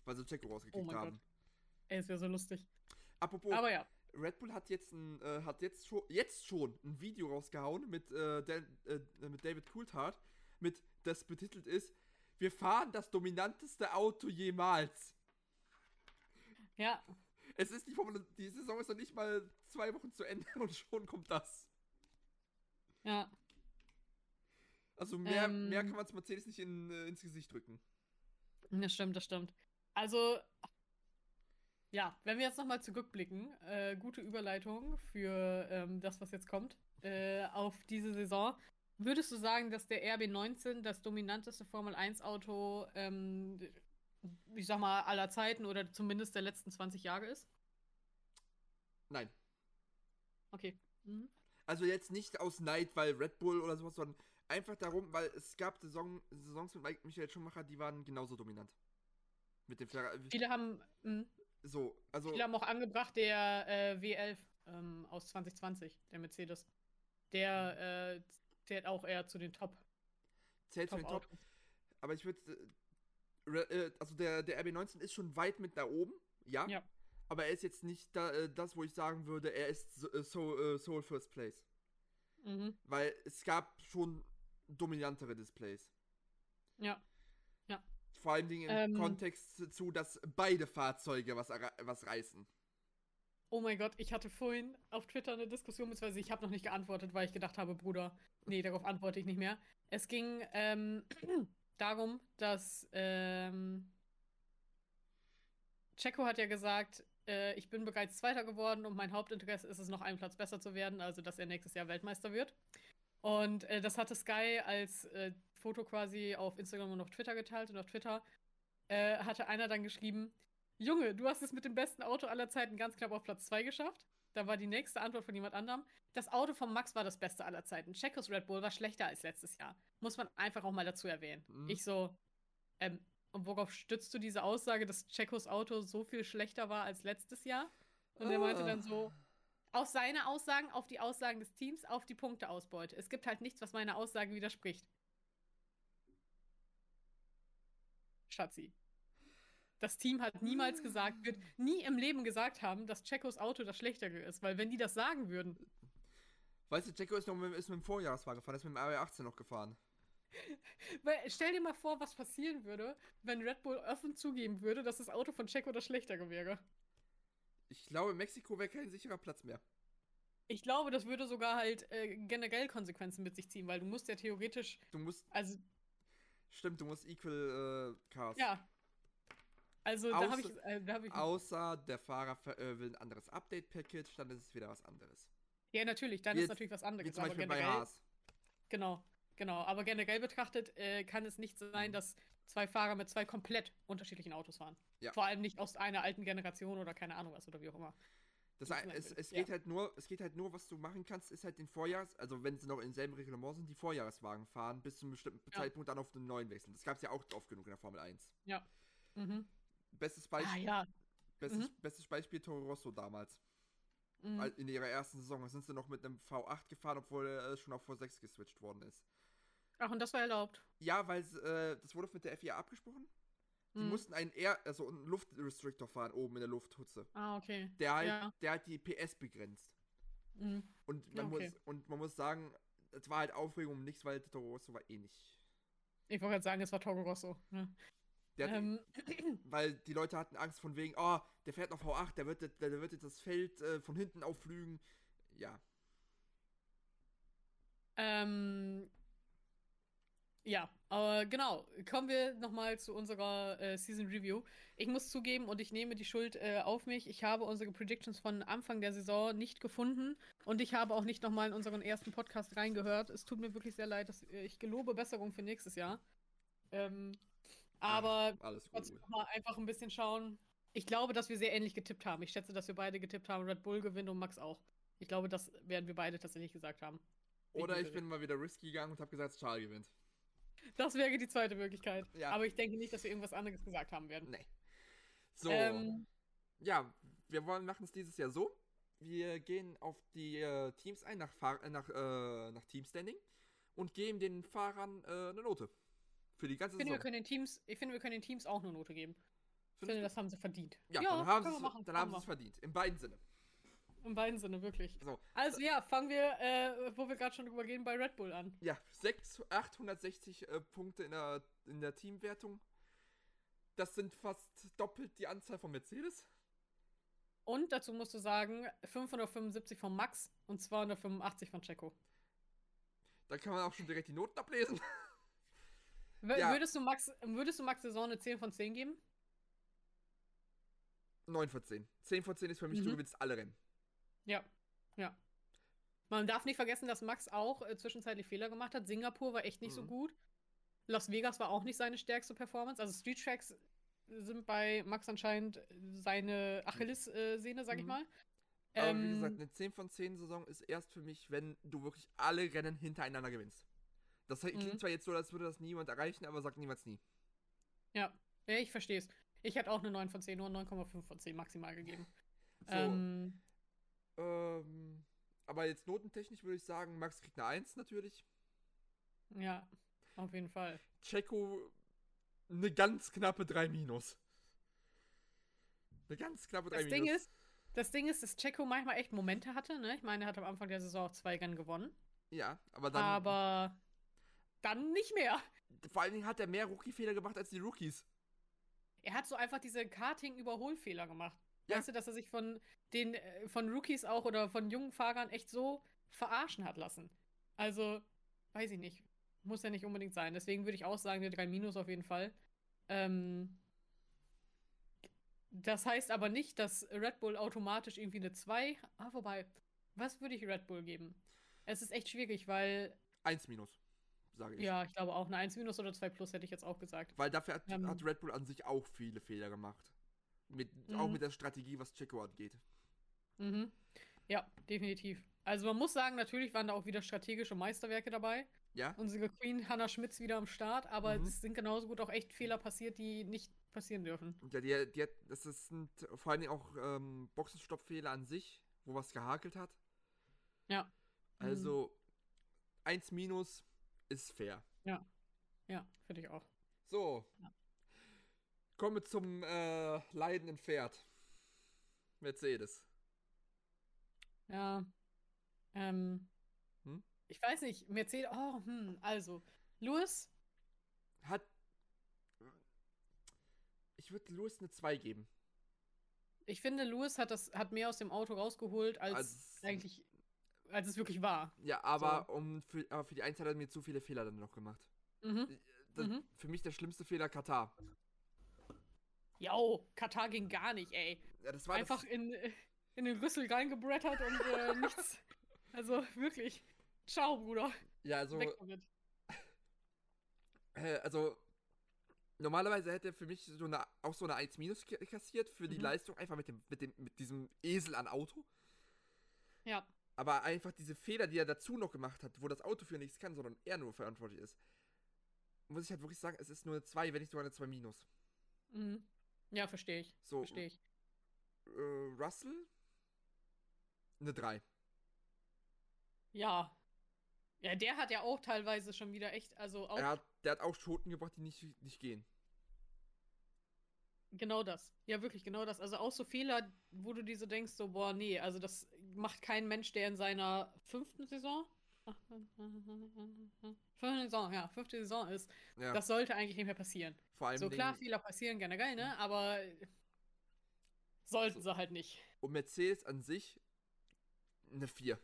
Weil sie Checo rausgekickt Oh haben. Ey, es wäre so lustig. Apropos, Aber ja. Red Bull hat jetzt ein, äh, hat jetzt schon, jetzt schon ein Video rausgehauen mit, äh, Dan, äh, mit David Coulthard, mit, das betitelt ist, wir fahren das dominanteste Auto jemals. Ja, Es ist die Formel, die Saison ist noch nicht mal zwei Wochen zu Ende <laughs> und schon kommt das. ja. Also mehr, Ähm. mehr kann man es Mercedes nicht in, äh, ins Gesicht drücken. Das stimmt, das stimmt. Also, ja, wenn wir jetzt nochmal zurückblicken, äh, gute Überleitung für ähm, das, was jetzt kommt, äh, auf diese Saison. Würdest du sagen, dass der RB19 das dominanteste Formel-1-Auto, ähm, ich sag mal, aller Zeiten oder zumindest der letzten 20 Jahre ist? Nein. Okay. Mhm. Also jetzt nicht aus Neid, weil Red Bull oder sowas, sondern einfach darum, weil es gab Saison, Saisons mit Michael Schumacher, die waren genauso dominant. Mit dem Ferrari. Viele haben, mh, So, also. viele haben auch angebracht, der äh, W11 ähm, aus 2020, der Mercedes. Der äh, zählt auch eher zu den Top. zählt zu den Top. Top-Autos. Aber ich würde. Äh, also der, der RB19 ist schon weit mit da oben, ja. Ja. Aber er ist jetzt nicht da, äh, das, wo ich sagen würde, er ist so, äh, so, äh, Soul First Place. Mhm. Weil es gab schon dominantere Displays. Ja. Vor allen Dingen im Ähm. Kontext zu, dass beide Fahrzeuge was, was reißen. Oh mein Gott, ich hatte vorhin auf Twitter eine Diskussion, beziehungsweise ich habe noch nicht geantwortet, weil ich gedacht habe, Bruder, nee, darauf antworte ich nicht mehr. Es ging ähm, <clears throat> darum, dass ähm, Checo hat ja gesagt, äh, ich bin bereits Zweiter geworden und mein Hauptinteresse ist es, noch einen Platz besser zu werden, also dass er nächstes Jahr Weltmeister wird. Und äh, das hatte Sky als äh, Foto quasi auf Instagram und auf Twitter geteilt und auf Twitter äh, hatte einer dann geschrieben, Junge, du hast es mit dem besten Auto aller Zeiten ganz knapp auf Platz 2 geschafft. Da war die nächste Antwort von jemand anderem. Das Auto von Max war das Beste aller Zeiten. Checos Red Bull war schlechter als letztes Jahr. Muss man einfach auch mal dazu erwähnen. Mhm. Ich so, ähm, und worauf stützt du diese Aussage, dass Checos Auto so viel schlechter war als letztes Jahr? Und er meinte dann so, auf seine Aussagen, auf die Aussagen des Teams, auf die Punkteausbeute. Es gibt halt nichts, was meiner Aussage widerspricht. Schatzi. Das Team hat niemals gesagt, wird nie im Leben gesagt haben, dass Checos Auto das schlechtere ist, weil wenn die das sagen würden, Weißt du, Checo ist, noch mit, ist mit dem Vorjahreswagen gefahren, ist mit dem RB18 noch gefahren. <laughs> weil, stell dir mal vor, was passieren würde, wenn Red Bull offen zugeben würde, dass das Auto von Checo das schlechtere wäre. Ich glaube, Mexiko wäre kein sicherer Platz mehr. Ich glaube, das würde sogar halt äh, generell Konsequenzen mit sich ziehen, weil du musst ja theoretisch, Du musst, also stimmt, du musst Equal äh, Cars. ja. Also da habe Außer- ich, äh, da hab ich Außer der Fahrer äh, will ein anderes Update-Package, dann ist es wieder was anderes. Ja, natürlich, dann Wie ist jetzt- natürlich was Wie anderes. zum Aber Beispiel bei generell, Haas. genau, genau. Aber generell betrachtet äh, kann es nicht Mhm. sein, dass zwei Fahrer mit zwei komplett unterschiedlichen Autos fahren. Ja. Vor allem nicht aus einer alten Generation oder keine Ahnung was oder wie auch immer. Das, ein- es, es Ja. geht halt nur, es geht halt nur, was du machen kannst, ist halt den Vorjahres, also wenn sie noch im selben Reglement sind, die Vorjahreswagen fahren, bis zu einem bestimmten Ja. Zeitpunkt dann auf den neuen wechseln. Das gab es ja auch oft genug in der Formel 1. Mhm. Bestes Ah Beispiel, ja. bestes, bestes Beispiel Toro Rosso damals. Mhm. In ihrer ersten Saison sind sie noch mit einem V8 gefahren, obwohl er schon auf V6 geswitcht worden ist. Ach, und das war erlaubt. Ja, weil äh, das wurde mit der FIA abgesprochen. Die Mhm. mussten einen Air, also einen Luftrestrictor fahren oben in der Lufthutze. Ah, okay. Der halt, Ja. der halt die PS begrenzt. Mhm. Und man, okay. muss, und man muss sagen, es war halt Aufregung um nichts, weil der Toro Rosso war eh nicht. Ich wollte gerade sagen, es war Toro Rosso. Ne? Der Ähm, <clears throat> weil die Leute hatten Angst von wegen, oh, der fährt noch V8, der wird, jetzt- der wird jetzt das Feld äh, von hinten aufflügen. Ja. ähm, ja, aber genau. Kommen wir nochmal zu unserer äh, Season Review. Ich muss zugeben und ich nehme die Schuld äh, auf mich. Ich habe unsere Predictions von Anfang der Saison nicht gefunden und ich habe auch nicht nochmal in unseren ersten Podcast reingehört. Es tut mir wirklich sehr leid, dass äh, ich gelobe Besserung für nächstes Jahr. Ähm, aber Alles gut. mal einfach ein bisschen schauen. Ich glaube, dass wir sehr ähnlich getippt haben. Ich schätze, dass wir beide getippt haben. Red Bull gewinnt und Max auch. Ich glaube, das werden wir beide tatsächlich gesagt haben. Oder ich ich bin mal wieder risky gegangen und habe gesagt, Charles gewinnt. Das wäre die zweite Möglichkeit. Ja. Aber ich denke nicht, dass wir irgendwas anderes gesagt haben werden. Nee. So. Ähm, Ja, wir wollen machen es dieses Jahr so. Wir gehen auf die äh, Teams ein, nach, Fahr äh, nach, äh, nach Teamstanding und geben den Fahrern äh, eine Note. Für die ganze ich, finde, wir Saison. können den Teams, ich finde, wir können den Teams auch eine Note geben. Ich Findest finde, du? das haben sie verdient. ja, dann haben können sie wir es machen. dann haben sie es verdient. In beiden Sinne. In beiden Sinne, wirklich. So. Also ja, fangen wir, äh, wo wir gerade schon drüber gehen, bei Red Bull an. Ja, 6, 860 äh, Punkte in der, in der Teamwertung. Das sind fast doppelt die Anzahl von Mercedes. Und dazu musst du sagen, 575 von Max und 285 von Checo. Da kann man auch schon direkt die Noten ablesen. <laughs> Ja. würdest, du Max, würdest du Max Saison eine 10 von 10 geben? 9 von 10. 10 von 10 ist für mich, du Mhm. gewinnst alle Rennen. Ja, ja. Man darf nicht vergessen, dass Max auch äh, zwischenzeitlich Fehler gemacht hat. Singapur war echt nicht so Mhm. gut. Las Vegas war auch nicht seine stärkste Performance. Also Street Tracks sind bei Max anscheinend seine Achillessehne, sag ich Mhm. mal. Aber wie Ähm, gesagt, eine 10 von 10 Saison ist erst für mich, wenn du wirklich alle Rennen hintereinander gewinnst. Das klingt Mhm. zwar jetzt so, als würde das niemand erreichen, aber sagt niemals nie. ja. ja, ich verstehe es. Ich hätte auch eine 9 von 10, nur 9,5 von 10 maximal gegeben. So, Ähm, ähm, aber jetzt notentechnisch würde ich sagen, Max kriegt eine 1 natürlich. ja, auf jeden Fall. Checo eine ganz knappe 3 minus. Eine ganz knappe 3 Das minus. Ding ist, das Ding ist, dass Checo manchmal echt Momente hatte, ne? Ich meine, er hat am Anfang der Saison auch zwei Rennen gewonnen. Ja, aber dann. aber dann nicht mehr. Vor allen Dingen hat er mehr Rookie-Fehler gemacht als die Rookies. Er hat so einfach diese Karting-Überholfehler gemacht. Ja. Weißt du, dass er sich von den äh, von Rookies auch oder von jungen Fahrern echt so verarschen hat lassen. Also, weiß ich nicht. Muss ja nicht unbedingt sein. Deswegen würde ich auch sagen, eine 3 Minus auf jeden Fall. Ähm, das heißt aber nicht, dass Red Bull automatisch irgendwie eine 2. Ah, wobei, was würde ich Red Bull geben? Es ist echt schwierig, weil, 1 minus, sage ich. ja, ich glaube auch eine 1 Minus oder 2 Plus hätte ich jetzt auch gesagt. Weil dafür hat, Ähm. hat Red Bull an sich auch viele Fehler gemacht. Mit, Auch Mhm. mit der Strategie, was Checo angeht. Mhm. Ja, definitiv. Also man muss sagen, natürlich waren da auch wieder strategische Meisterwerke dabei. Ja? Unsere Queen Hannah Schmitz wieder am Start, aber Mhm. es sind genauso gut auch echt Fehler passiert, die nicht passieren dürfen. Ja, die, die hat, das sind vor allen Dingen auch ähm, Boxenstoppfehler an sich, wo was gehakelt hat. Ja. Mhm. Also 1 minus ist fair. Ja, finde ich auch. So. Ja. Kommen wir zum äh, leidenden Pferd. Mercedes. Ja. Ähm. Hm? Ich weiß nicht, Mercedes. Oh, hm, also. Lewis, Hat. Ich würde Lewis eine 2 geben. ich finde, Lewis hat das hat mehr aus dem Auto rausgeholt, als Als- eigentlich, als es wirklich war. Ja, aber um für, aber für die Einzel hat er mir zu viele Fehler dann noch gemacht. Mhm. Das, Mhm. Für mich der schlimmste Fehler Katar. Jo, Katar ging gar nicht, ey. Ja, das war einfach das, in, in den Rüssel reingebrettert und äh, <laughs> nichts. Also wirklich. Ciao, Bruder. Ja, also, Weg damit. <laughs> äh, also Normalerweise hätte er für mich so eine, auch so eine 1 minus k- kassiert für die Mhm. Leistung, einfach mit, dem, mit, dem, mit diesem Esel an Auto. Ja. Aber einfach diese Fehler, die er dazu noch gemacht hat, wo das Auto für nichts kann, sondern er nur verantwortlich ist, muss ich halt wirklich sagen, es ist nur eine 2, wenn nicht sogar eine 2 minus. Mhm. Ja, verstehe ich. So, Verstehe ich. äh, Russell? Eine 3. Ja. Ja, der hat ja auch teilweise schon wieder echt, also auch Er hat, der hat auch Schoten gebracht, die nicht, nicht gehen. genau das. Ja, wirklich genau das. Also auch so Fehler, wo du dir so denkst, so, boah, nee, also das macht kein Mensch, der in seiner fünften Saison. Fünfte Saison, ja, fünfte Saison ist. Ja, Das sollte eigentlich nicht mehr passieren. vor allem So klar, Fehler passieren generell, ne? Aber sollten So. sie halt nicht. Und Mercedes an sich eine 4.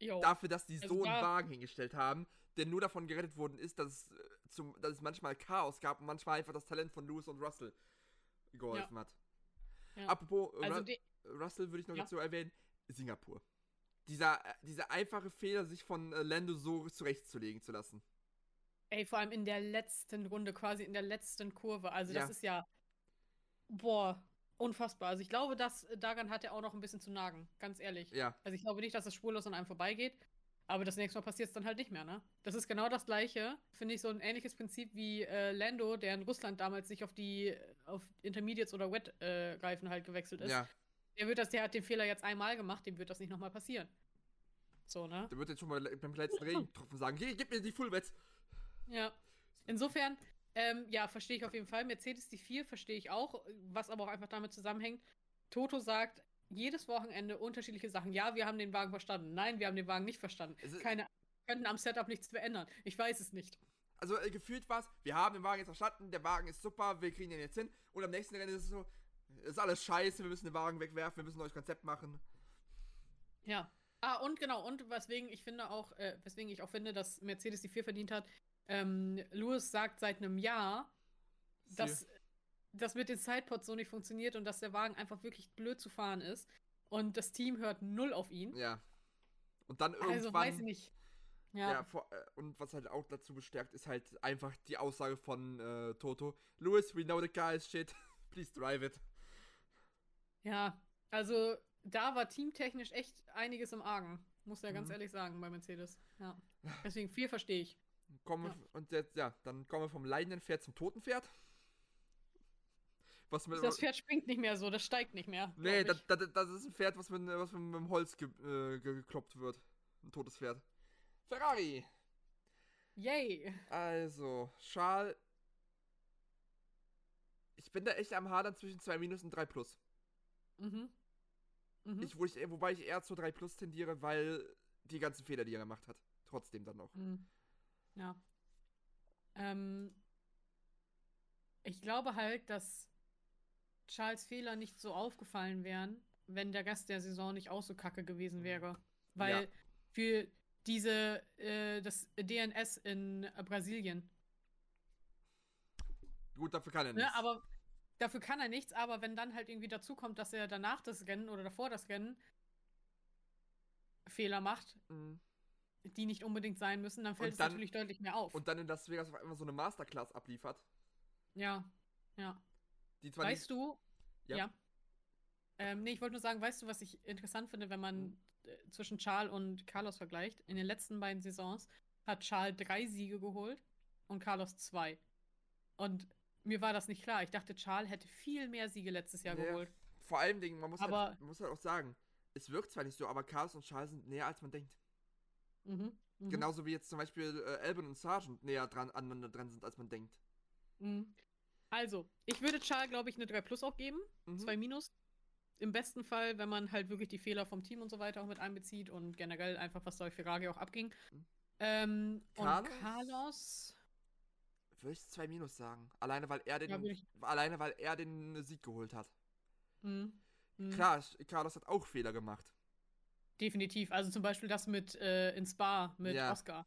Jo. Dafür, dass die Also so einen Wagen hingestellt haben, der nur davon gerettet worden ist, dass es, äh, zum, dass es manchmal Chaos gab und manchmal einfach das Talent von Lewis und Russell geholfen hat. Ja. Apropos äh, Also Ru Russell würde ich noch Ja. dazu erwähnen, Singapur. Dieser, äh, dieser einfache Fehler, sich von äh, Lando so zurechtzulegen zu lassen. ey, vor allem in der letzten Runde, quasi in der letzten Kurve. Also das Ja. ist ja, boah, unfassbar. Also ich glaube, dass daran hat er auch noch ein bisschen zu nagen, ganz ehrlich. Ja, Also ich glaube nicht, dass es spurlos an einem vorbeigeht. Aber das nächste Mal passiert es dann halt nicht mehr, ne? Das ist genau das gleiche, finde ich, so ein ähnliches Prinzip wie äh, Lando, der in Russland damals nicht auf die auf Intermediates oder Wet-Reifen halt gewechselt ist. ja. Der wird das, der hat den Fehler jetzt einmal gemacht, dem wird das nicht nochmal passieren. So, ne? Der wird jetzt schon mal beim letzten Regentropfen <laughs> sagen, "Geh, gib mir die Fullwets. Ja. Insofern, ähm, ja, verstehe ich auf jeden Fall. Mercedes die 4 verstehe ich auch, was aber auch einfach damit zusammenhängt. Toto sagt jedes Wochenende unterschiedliche Sachen. Ja, wir haben den Wagen verstanden. Nein, wir haben den Wagen nicht verstanden. Keine, könnten am Setup nichts verändern. Ich weiß es nicht. Also äh, gefühlt war es, wir haben den Wagen jetzt verstanden, der Wagen ist super, wir kriegen den jetzt hin. Und am nächsten Rennen ist es so, ist alles scheiße, wir müssen den Wagen wegwerfen, wir müssen ein neues Konzept machen. Ja. Ah, und genau, und weswegen ich finde auch, äh, weswegen ich auch finde, dass Mercedes die 4 verdient hat, ähm, Lewis sagt seit einem Jahr, dass das mit den Sidepods so nicht funktioniert und dass der Wagen einfach wirklich blöd zu fahren ist. Und das Team hört null auf ihn. Ja. Und dann irgendwann. Also weiß ich nicht. Ja, Ja. vor, äh, und was halt auch dazu bestärkt, ist halt einfach die Aussage von äh, Toto. Louis, we know the car is shit. <laughs> Please drive it. Ja. Also da war teamtechnisch echt einiges im Argen. Muss ja ganz Mhm. ehrlich sagen bei Mercedes. Ja. <laughs> Deswegen viel verstehe ich. Kommen wir, Und jetzt, ja, dann kommen wir vom leidenden Pferd zum toten Pferd. Was mit, Das Pferd springt nicht mehr so, das steigt nicht mehr. Nee, das, das, das ist ein Pferd, was mit, was mit, mit dem Holz ge, äh, ge- gekloppt wird. Ein totes Pferd. Ferrari. Yay. Also, Charles. Ich bin da echt am Hadern zwischen 2 Minus und 3 Plus. Mhm. Mhm. Ich, wo ich, wobei ich eher zu 3 Plus tendiere, weil die ganzen Fehler, die er gemacht hat. Trotzdem dann noch. Mhm. Ja. Ähm, ich glaube halt, dass Charles Fehler nicht so aufgefallen wären, wenn der Rest der Saison nicht auch so kacke gewesen wäre. Weil Ja. für diese, äh, das DNS in Brasilien, Gut, dafür kann er ne, nichts. aber dafür kann er nichts, aber wenn dann halt irgendwie dazu kommt, dass er danach das Rennen oder davor das Rennen Fehler macht, Mhm. die nicht unbedingt sein müssen, dann fällt Und es dann- natürlich deutlich mehr auf. Und dann in Las Vegas auf einmal so eine Masterclass abliefert. ja, ja. Weißt du? Ja. Ja. Ähm, nee, ich wollte nur sagen, weißt du, was ich interessant finde, wenn man äh, zwischen Charles und Carlos vergleicht? In den letzten beiden Saisons hat Charles drei Siege geholt und Carlos zwei. Und mir war das nicht klar. Ich dachte, Charles hätte viel mehr Siege letztes Jahr Ja. geholt. Vor allem Dingen, man muss, Aber- halt, man muss halt auch sagen, es wirkt zwar nicht so, aber Carlos und Charles sind näher als man denkt. Mhm. Mhm. Genauso wie jetzt zum Beispiel äh, Albon und Sargent näher dran aneinander dran sind, als man denkt. Mhm. Also, ich würde Charles, glaube ich, eine 3 Plus auch geben. Mhm. 2 Minus. Im besten Fall, wenn man halt wirklich die Fehler vom Team und so weiter auch mit einbezieht und generell einfach, was bei Ferrari auch abging. Mhm. Ähm, Carlos? Und Carlos. Würde ich zwei Minus sagen. Alleine weil er den, Ja, alleine weil er den Sieg geholt hat. Mhm. Mhm. Klar, Carlos hat auch Fehler gemacht. Definitiv. Also zum Beispiel das mit äh, in Spa mit Ja. Oscar.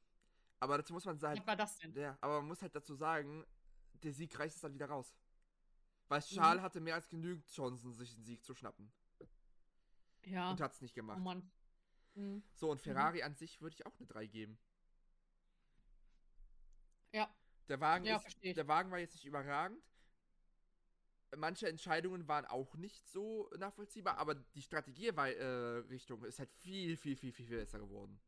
Aber dazu muss man sagen, Was war das denn? ja, aber man muss halt dazu sagen, der Sieg reißt es dann wieder raus. Weil Mhm. Charles hatte mehr als genügend Chancen, sich den Sieg zu schnappen. Ja. Und hat es nicht Oh gemacht. Mann. Mhm. So, und Ferrari an sich würde ich auch eine 3 geben. Ja. Der Wagen, Ja, ist, der Wagen war jetzt nicht überragend. Manche Entscheidungen waren auch nicht so nachvollziehbar, aber die Strategierichtung ist halt viel, viel, viel, viel, viel besser geworden.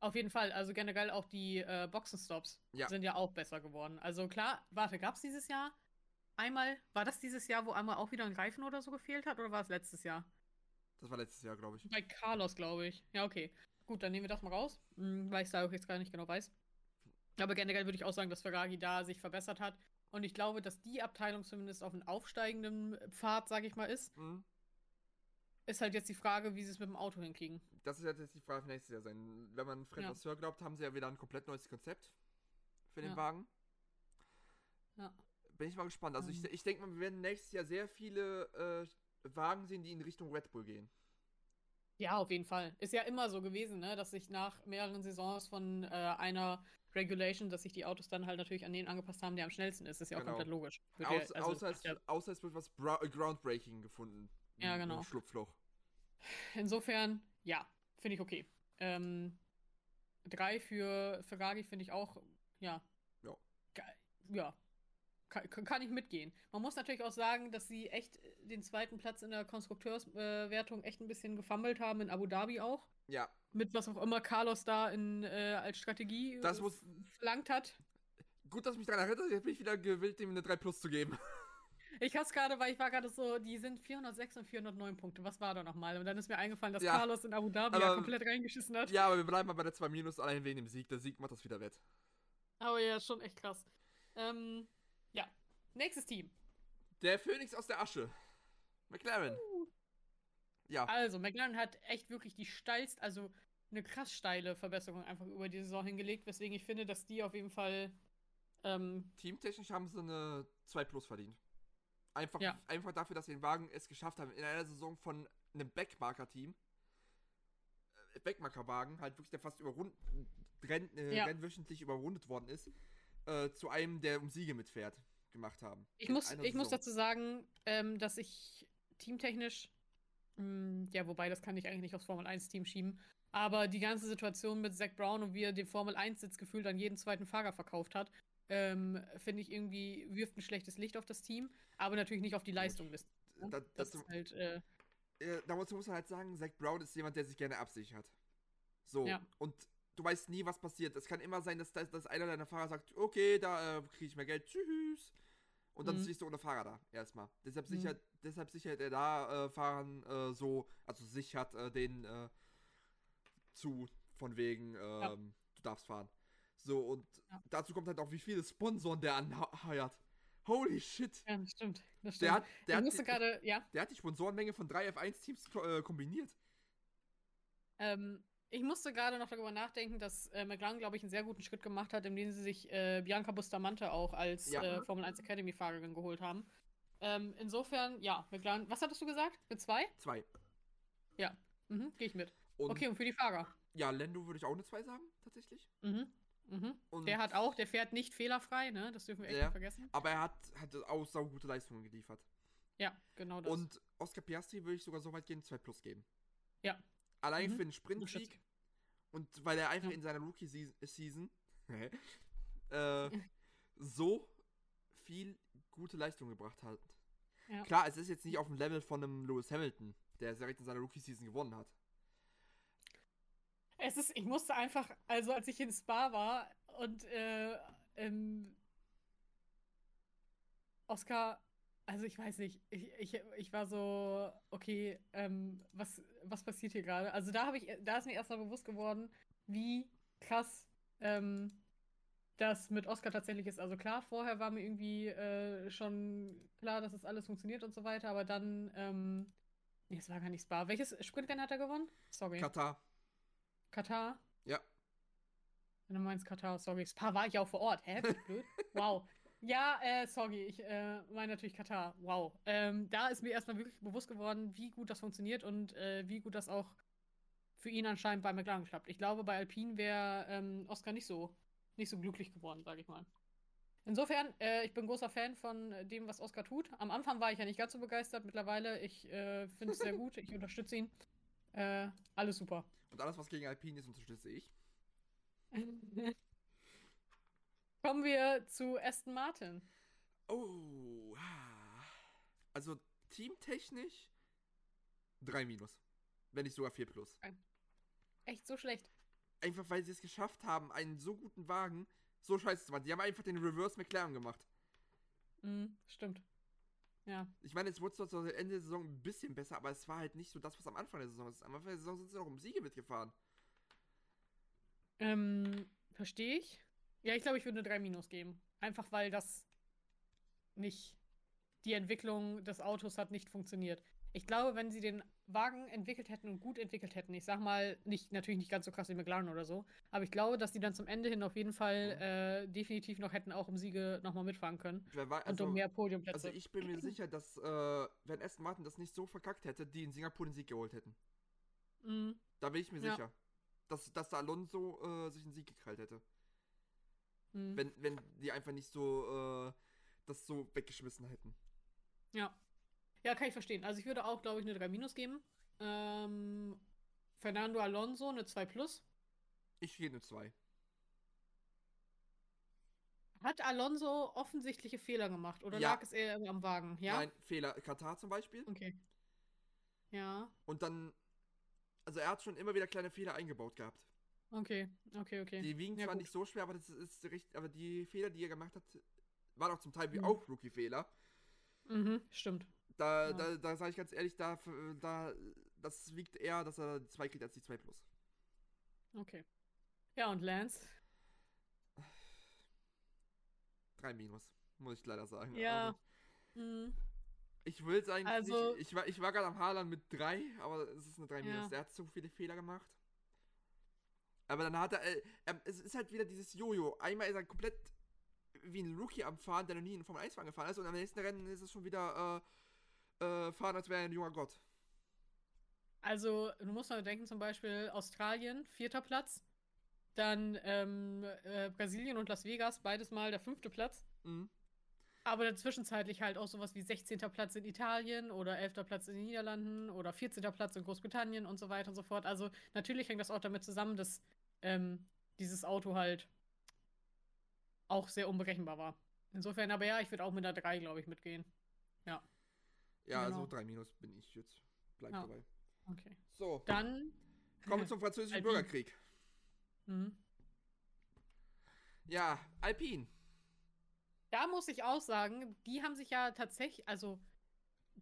Auf jeden Fall. Also generell auch die äh, Boxenstops Ja. sind ja auch besser geworden. Also klar, warte, gab es dieses Jahr einmal, war das dieses Jahr, wo einmal auch wieder ein Reifen oder so gefehlt hat oder war es letztes Jahr? Das war letztes Jahr, glaube ich. Bei Carlos, glaube ich. Ja, okay. Gut, dann nehmen wir das mal raus, hm, weil ich da auch jetzt gar nicht genau weiß. Aber generell würde ich auch sagen, dass Ferrari da sich verbessert hat. Und ich glaube, dass die Abteilung zumindest auf einem aufsteigenden Pfad, sage ich mal, ist. Mhm. Ist halt jetzt die Frage, wie sie es mit dem Auto hinkriegen. Das wird jetzt die Frage für nächstes Jahr sein. Wenn man Fred Ja. Vasseur glaubt, haben sie ja wieder ein komplett neues Konzept für den Ja. Wagen. Ja. Bin ich mal gespannt. Also ich, Ähm. ich denke mal, wir werden nächstes Jahr sehr viele äh, Wagen sehen, die in Richtung Red Bull gehen. Ja, auf jeden Fall. Ist ja immer so gewesen, ne, dass sich nach mehreren Saisons von äh, einer Regulation, dass sich die Autos dann halt natürlich an den angepasst haben, der am schnellsten ist. Ist ja auch Genau. komplett logisch. Wird ja- Aus, also, außer, es, ja, außer es wird was äh, Groundbreaking gefunden. Ja, im genau. Schlupfloch. insofern, ja, finde ich okay. Ähm, drei für Ferrari finde ich auch, ja. Ja. Ja. Kann, kann ich mitgehen. Man muss natürlich auch sagen, dass sie echt den zweiten Platz in der Konstrukteurswertung echt ein bisschen gefummelt haben, in Abu Dhabi auch. Ja, Mit was auch immer Carlos da in, äh, als Strategie Das äh, muss- verlangt hat. gut, dass mich daran erinnert Jetzt bin ich wieder gewillt, dem eine 3 Plus zu geben. <laughs> Ich hab's gerade, weil ich war gerade so, die sind 406 und 409 Punkte. Was war da nochmal? Und dann ist mir eingefallen, dass Ja, Carlos in Abu Dhabi ja aber- komplett reingeschissen hat. ja, aber wir bleiben mal bei der 2 Minus allein wegen dem Sieg. Der Sieg macht das wieder wett. Aber ja, schon echt krass. Ähm, ja. Nächstes Team. Der Phönix aus der Asche. McLaren. Ja, Also, McLaren hat echt wirklich die steilst, also eine krass steile Verbesserung einfach über die Saison hingelegt, weswegen ich finde, dass die auf jeden Fall ähm, teamtechnisch haben sie eine 2 Plus verdient. Einfach, Ja. einfach dafür, dass sie den Wagen es geschafft haben, in einer Saison von einem Backmarker-Team, äh, Backmarker-Wagen, halt wirklich der fast überrund, renn, äh, Ja. rennwöchentlich überrundet worden ist, äh, zu einem, der um Siege mitfährt, gemacht haben. Ich In muss, ich muss dazu sagen, ähm, dass ich teamtechnisch, ja, wobei das kann ich eigentlich nicht aufs Formel 1-Team schieben, aber die ganze Situation mit Zach Brown und wie er den Formel 1-Sitz gefühlt an jeden zweiten Fahrer verkauft hat, ähm, finde ich irgendwie, wirft ein schlechtes Licht auf das Team, aber natürlich nicht auf die Leistung des. Da, Das dazu, ist halt, äh, äh, dazu muss man halt sagen, Zach Brown ist jemand, der sich gerne absichert. So, Ja. und du weißt nie, was passiert. Es kann immer sein, dass, dass, dass einer deiner Fahrer sagt, okay, da äh, kriege ich mehr Geld, tschüss. Und dann Mhm. stehst du ohne Fahrer da, erstmal. Deshalb, Mhm. sichert, deshalb sichert er da äh, Fahrern äh, so, also sichert äh, den äh, zu, von wegen, ähm, du darfst fahren. So, und Ja. dazu kommt halt auch, wie viele Sponsoren der anheuert. Holy shit. ja, das stimmt. Das stimmt. Der hat, der, hat musste die, gerade, ja, der hat die Sponsorenmenge von drei F1-Teams äh, kombiniert. Ähm, ich musste gerade noch darüber nachdenken, dass äh, McLaren, glaube ich, einen sehr guten Schritt gemacht hat, indem sie sich äh, Bianca Bustamante auch als Ja. äh, Formel 1 Academy-Fahrerin geholt haben. Ähm, insofern, ja, McLaren, was hattest du gesagt? Mit zwei? Zwei. Mhm, gehe ich mit. Und okay, und für die Fahrer? ja, Lando würde ich auch eine 2 sagen, tatsächlich. Mhm. Mhm. Und, Der hat auch, der fährt nicht fehlerfrei, ne? Das dürfen wir echt Ja. nicht vergessen. aber er hat, hat auch saugute Leistungen geliefert. Ja, genau das. Und Oscar Piastri würde ich sogar so weit gehen, 2 plus geben. Ja. Allein Mhm. für den Sprintsieg Unterstütze. und weil er einfach Ja. in seiner Rookie-Season äh, <laughs> <laughs> so viel gute Leistung gebracht hat. Ja. Klar, es ist jetzt nicht auf dem Level von einem Lewis Hamilton, der direkt in seiner Rookie-Season gewonnen hat. Es ist, ich musste einfach, also als ich in Spa war und äh, ähm, Oscar, also ich weiß nicht, ich, ich, ich war so, okay, ähm, was, was passiert hier gerade? Also da habe ich, da ist mir erstmal bewusst geworden, wie krass ähm, das mit Oscar tatsächlich ist. Also klar, vorher war mir irgendwie äh, schon klar, dass das alles funktioniert und so weiter, aber dann, ähm, nee, es war gar nicht Spa. Welches Sprintrennen hat er gewonnen? Sorry. Katar, Katar? Ja. Wenn du meinst Katar, sorry. Spa war ich auch vor Ort. Hä? Bin ich blöd? wow. Ja, äh, sorry, ich äh, meine natürlich Katar. Wow. Ähm, da ist mir erstmal wirklich bewusst geworden, wie gut das funktioniert und äh, wie gut das auch für ihn anscheinend bei McLaren klappt. Ich glaube, bei Alpine wäre ähm, Oscar nicht so, nicht so glücklich geworden, sage ich mal. Insofern, äh, ich bin großer Fan von dem, was Oscar tut. Am Anfang war ich ja nicht ganz so begeistert. Mittlerweile, ich äh, finde es sehr gut. Ich unterstütze ihn. Äh, alles super. und alles, was gegen Alpine ist, unterstütze ich. <laughs> Kommen wir zu Aston Martin. Oh. ah. Also teamtechnisch 3 minus. Wenn nicht sogar 4 plus. Echt so schlecht. Einfach weil sie es geschafft haben, einen so guten Wagen so scheiße zu machen. Die haben einfach den Reverse McLaren gemacht. Mhm, stimmt. Ja. Ich meine, es wurde zwar zu Ende der Saison ein bisschen besser, aber es war halt nicht so das, was am Anfang der Saison ist. Am Anfang der Saison sind sie noch um Siege mitgefahren. Ähm, verstehe ich. Ja, ich glaube, ich würde eine 3 Minus geben. Einfach weil das nicht. Die Entwicklung des Autos hat nicht funktioniert. Ich glaube, wenn sie den Wagen entwickelt hätten und gut entwickelt hätten, ich sag mal, nicht, natürlich nicht ganz so krass wie McLaren oder so, aber ich glaube, dass die dann zum Ende hin auf jeden Fall äh, definitiv noch hätten auch um Siege nochmal mitfahren können. Wei- und um mehr Podiumplätze. Also ich bin mir sicher, dass äh, wenn Aston Martin das nicht so verkackt hätte, die in Singapur den Sieg geholt hätten. Mhm. Da bin ich mir Ja. sicher. Dass, dass der Alonso äh, sich einen Sieg gekrallt hätte. Mhm. Wenn, wenn die einfach nicht so äh, das so weggeschmissen hätten. Ja. Ja, kann ich verstehen. Also ich würde auch, glaube ich, eine 3 Minus geben. Ähm, Fernando Alonso eine 2 Plus. Ich gehe eine 2. Hat Alonso offensichtliche Fehler gemacht oder Ja. lag es eher am Wagen? Ja. Nein, Fehler. Katar zum Beispiel. Okay. Ja. Und dann. Also er hat schon immer wieder kleine Fehler eingebaut gehabt. Okay. Okay, okay. Die wiegen Ja, zwar gut. nicht so schwer, aber das ist richtig. Aber die Fehler, die er gemacht hat, waren auch zum Teil wie Mhm. auch Rookie-Fehler. Mhm, stimmt. Da, Ja. da, da sage ich ganz ehrlich, da, da, das wiegt eher, dass er die 2 kriegt als die 2 plus. Okay. Ja, und Lance? 3 minus, muss ich leider sagen. Ja. Also, Mhm. ich will eigentlich Also- nicht. Ich war, ich war gerade am Hadern mit 3, aber es ist eine 3 minus. Ja. Der hat so viele Fehler gemacht. Aber dann hat er, äh, es ist halt wieder dieses Jojo. Einmal ist er komplett wie ein Rookie am Fahren, der noch nie in Formel 1 Fahren gefahren ist. Und am nächsten Rennen ist es schon wieder äh, äh, fahren, als wäre er ein junger Gott. Also, du musst mal denken, zum Beispiel Australien, vierter Platz. Dann ähm, äh, Brasilien und Las Vegas, beides mal der fünfte Platz. Mhm. Aber dann zwischenzeitlich halt auch sowas wie 16. Platz in Italien oder 11. Platz in den Niederlanden oder 14. Platz in Großbritannien und so weiter und so fort. Also natürlich hängt das auch damit zusammen, dass ähm, dieses Auto halt auch sehr unberechenbar war. Insofern, aber ja, ich würde auch mit einer 3, glaube ich, mitgehen. Ja, Genau. also 3 minus bin ich jetzt. Bleib Ja. dabei. Okay. So, Dann. kommen wir zum französischen Alpine. Bürgerkrieg. Mhm. Ja, Alpine. Da muss ich auch sagen, die haben sich ja tatsächlich, also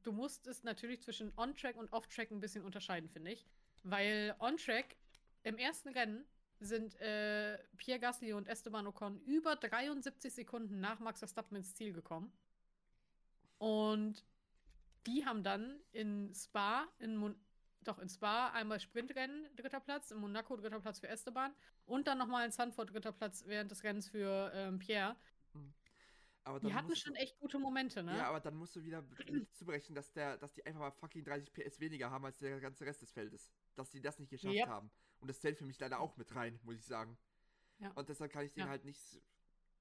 du musst es natürlich zwischen On-Track und Off-Track ein bisschen unterscheiden, finde ich. Weil On-Track im ersten Rennen sind äh, Pierre Gasly und Esteban Ocon über 73 Sekunden nach Max Verstappen ins Ziel gekommen. Und die haben dann in Spa, in Mon doch in Spa einmal Sprintrennen dritter Platz, in Monaco dritter Platz für Esteban und dann nochmal in Sanford dritter Platz während des Rennens für ähm, Pierre. Aber Die hatten schon du, echt gute Momente, ne? Ja, aber dann musst du wieder <clears throat> zuberechnen, dass, der, dass die einfach mal fucking 30 PS weniger haben als der ganze Rest des Feldes. Dass die das nicht geschafft Yep. haben. Und das zählt für mich leider auch mit rein, muss ich sagen. Ja. Und deshalb kann ich denen Ja. halt nicht,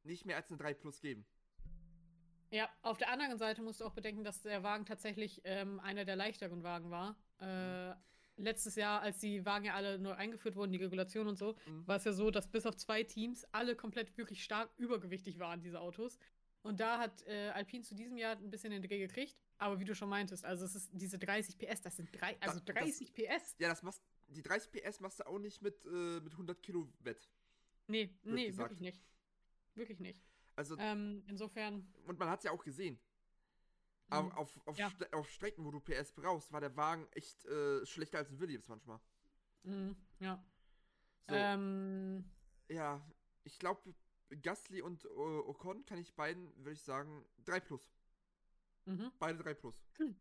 nicht mehr als eine 3 Plus geben. Ja, auf der anderen Seite musst du auch bedenken, dass der Wagen tatsächlich ähm, einer der leichteren Wagen war. Äh, letztes Jahr, als die Wagen ja alle neu eingeführt wurden, die Regulation und so, Mhm. war es ja so, dass bis auf zwei Teams alle komplett wirklich stark übergewichtig waren, diese Autos. Und da hat äh, Alpine zu diesem Jahr ein bisschen den Dreh gekriegt. Aber wie du schon meintest, also es ist diese 30 PS, das sind drei, also das- 30 PS. Ja, das machst, die 30 PS machst du auch nicht mit, äh, mit 100 Kilo Wett. Nee, nee, gesagt. wirklich nicht. Wirklich nicht. Also, Ähm, insofern, und man hat es ja auch gesehen. Auf, Mhm. auf, auf, Ja. Auf Strecken, wo du PS brauchst, war der Wagen echt äh, schlechter als ein Williams manchmal. mh, ja. So, Ähm, ja, ich glaube, Gasly und äh, Ocon kann ich beiden, würde ich sagen, 3 Plus. mhm. Beide 3 Plus. Hm.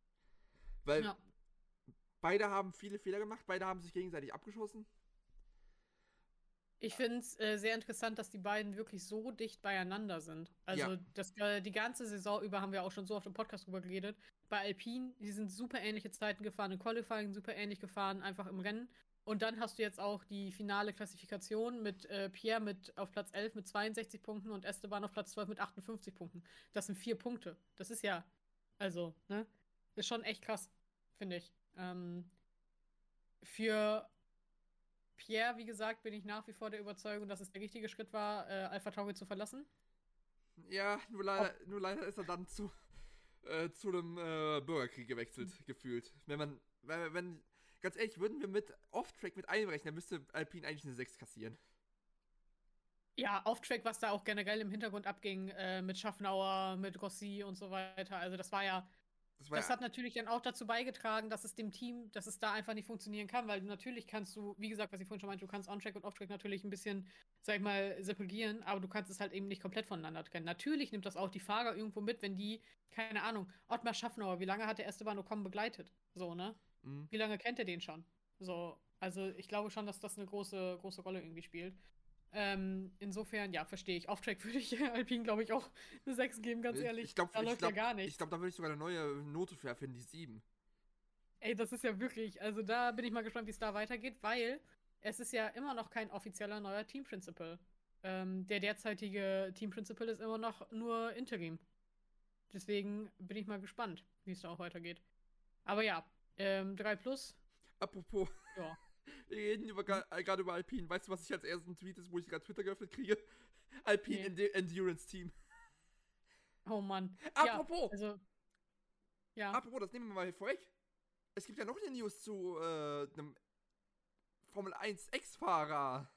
Weil Ja. Beide haben viele Fehler gemacht, beide haben sich gegenseitig abgeschossen. Ich finde es äh, sehr interessant, dass die beiden wirklich so dicht beieinander sind. Also Ja. das, äh, die ganze Saison über haben wir auch schon so auf dem Podcast drüber geredet. Bei Alpine, die sind super ähnliche Zeiten gefahren, im Qualifying super ähnlich gefahren, einfach im Rennen. Und dann hast du jetzt auch die finale Klassifikation mit äh, Pierre mit auf Platz 11 mit 62 Punkten und Esteban auf Platz 12 mit 58 Punkten. Das sind vier Punkte. Das ist ja, also, ne? Ist schon echt krass, finde ich. Ähm, für Pierre, wie gesagt, bin ich nach wie vor der Überzeugung, dass es der richtige Schritt war, äh, Alpha Tauri zu verlassen. Ja, nur leider, nur leider ist er dann zu, äh, zu einem äh, Bürgerkrieg gewechselt, Hm. gefühlt. Wenn man, wenn, wenn, ganz ehrlich, würden wir mit Off-Track mit einrechnen, dann müsste Alpine eigentlich eine 6 kassieren. Ja, Off-Track, was da auch generell im Hintergrund abging, äh, mit Schaffnauer, mit Rossi und so weiter. Also das war ja, Das das hat natürlich dann auch dazu beigetragen, dass es dem Team, dass es da einfach nicht funktionieren kann, weil natürlich kannst du, wie gesagt, was ich vorhin schon meinte, du kannst On-Track und Off-Track natürlich ein bisschen, sag ich mal, separieren, aber du kannst es halt eben nicht komplett voneinander trennen. Natürlich nimmt das auch die Fahrer irgendwo mit, wenn die, keine Ahnung, Ottmar Schaffnauer, wie lange hat der Esteban Ocon begleitet? So, ne? mh. Wie lange kennt er den schon? So, also ich glaube schon, dass das eine große, große Rolle irgendwie spielt. Ähm, insofern, ja, verstehe ich. Off-Track würde ich <laughs> Alpine, glaube ich, auch eine 6 geben, ganz Ich- ehrlich. ich glaub- da ich läuft glaub- ja gar nicht. Ich glaube, da würde ich sogar eine neue Note für erfinden, die 7. Ey, das ist ja wirklich, also da bin ich mal gespannt, wie es da weitergeht, weil es ist ja immer noch kein offizieller neuer Team Principal. Ähm, der derzeitige Team Principal ist immer noch nur Interim. Deswegen bin ich mal gespannt, wie es da auch weitergeht. Aber ja, ähm, 3 plus, Apropos, ja. <laughs> wir reden äh, gerade über Alpine. Weißt du, was ich als ersten Tweet ist, wo ich gerade Twitter geöffnet kriege? <laughs> Alpine Nee. Ende- Endurance Team. Oh Mann. Apropos, Ja, also. Ja. apropos, das nehmen wir mal vorweg. Es gibt ja noch eine News zu äh, einem Formel 1 Ex-Fahrer.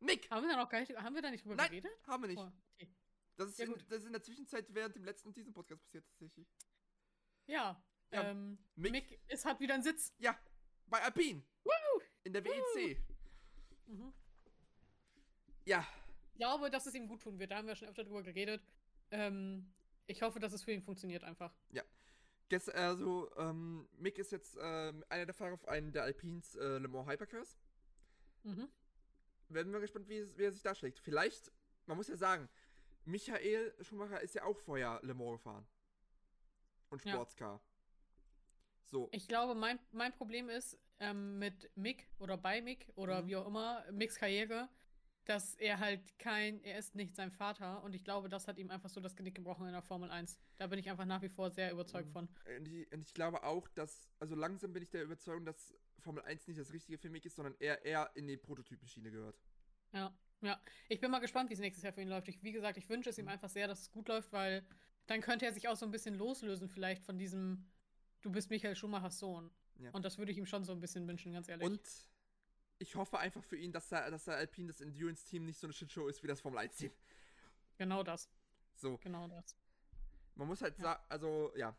Mick! Haben wir da noch gar nicht, haben wir da nicht drüber Nein, geredet? haben wir nicht. Oh, okay. Das ist, Ja, in, das ist in der Zwischenzeit während dem letzten und diesem Podcast passiert tatsächlich. Ja. Ja, ähm, Mick- Mick, es hat wieder einen Sitz. Ja, bei Alpine. In der WEC. Mhm. Ja, Ich glaube, dass es ihm gut tun wird. Da haben wir schon öfter drüber geredet. Ähm, ich hoffe, dass es für ihn funktioniert einfach. Gest also, ähm, Mick ist jetzt ähm, einer der Fahrer auf einen der Alpines äh, Le Mans Hypercars. Mhm. Werden wir gespannt, wie, wie er sich darschlägt. Vielleicht, man muss ja sagen, Michael Schumacher ist ja auch vorher Le Mans gefahren. Und Ja. So, Ich glaube, mein, mein Problem ist ähm, mit Mick oder bei Mick oder Mhm. wie auch immer, Micks Karriere, dass er halt kein, er ist nicht sein Vater und ich glaube, das hat ihm einfach so das Genick gebrochen in der Formel 1. Da bin ich einfach nach wie vor sehr überzeugt Mhm. von. und ich, und ich glaube auch, dass, also langsam bin ich der Überzeugung, dass Formel 1 nicht das Richtige für Mick ist, sondern er eher in die Prototypenschiene gehört. Ja, ja. Ich bin mal gespannt, wie es nächstes Jahr für ihn läuft. Ich, wie gesagt, ich wünsche es ihm Mhm. einfach sehr, dass es gut läuft, weil dann könnte er sich auch so ein bisschen loslösen, vielleicht von diesem, du bist Michael Schumachers Sohn. Ja. Und das würde ich ihm schon so ein bisschen wünschen, ganz ehrlich. Und ich hoffe einfach für ihn, dass er, dass der Alpine, das Endurance-Team, nicht so eine Shitshow ist wie das Formel 1-Team. genau das, So, genau das. man muss halt Ja. sagen, also ja,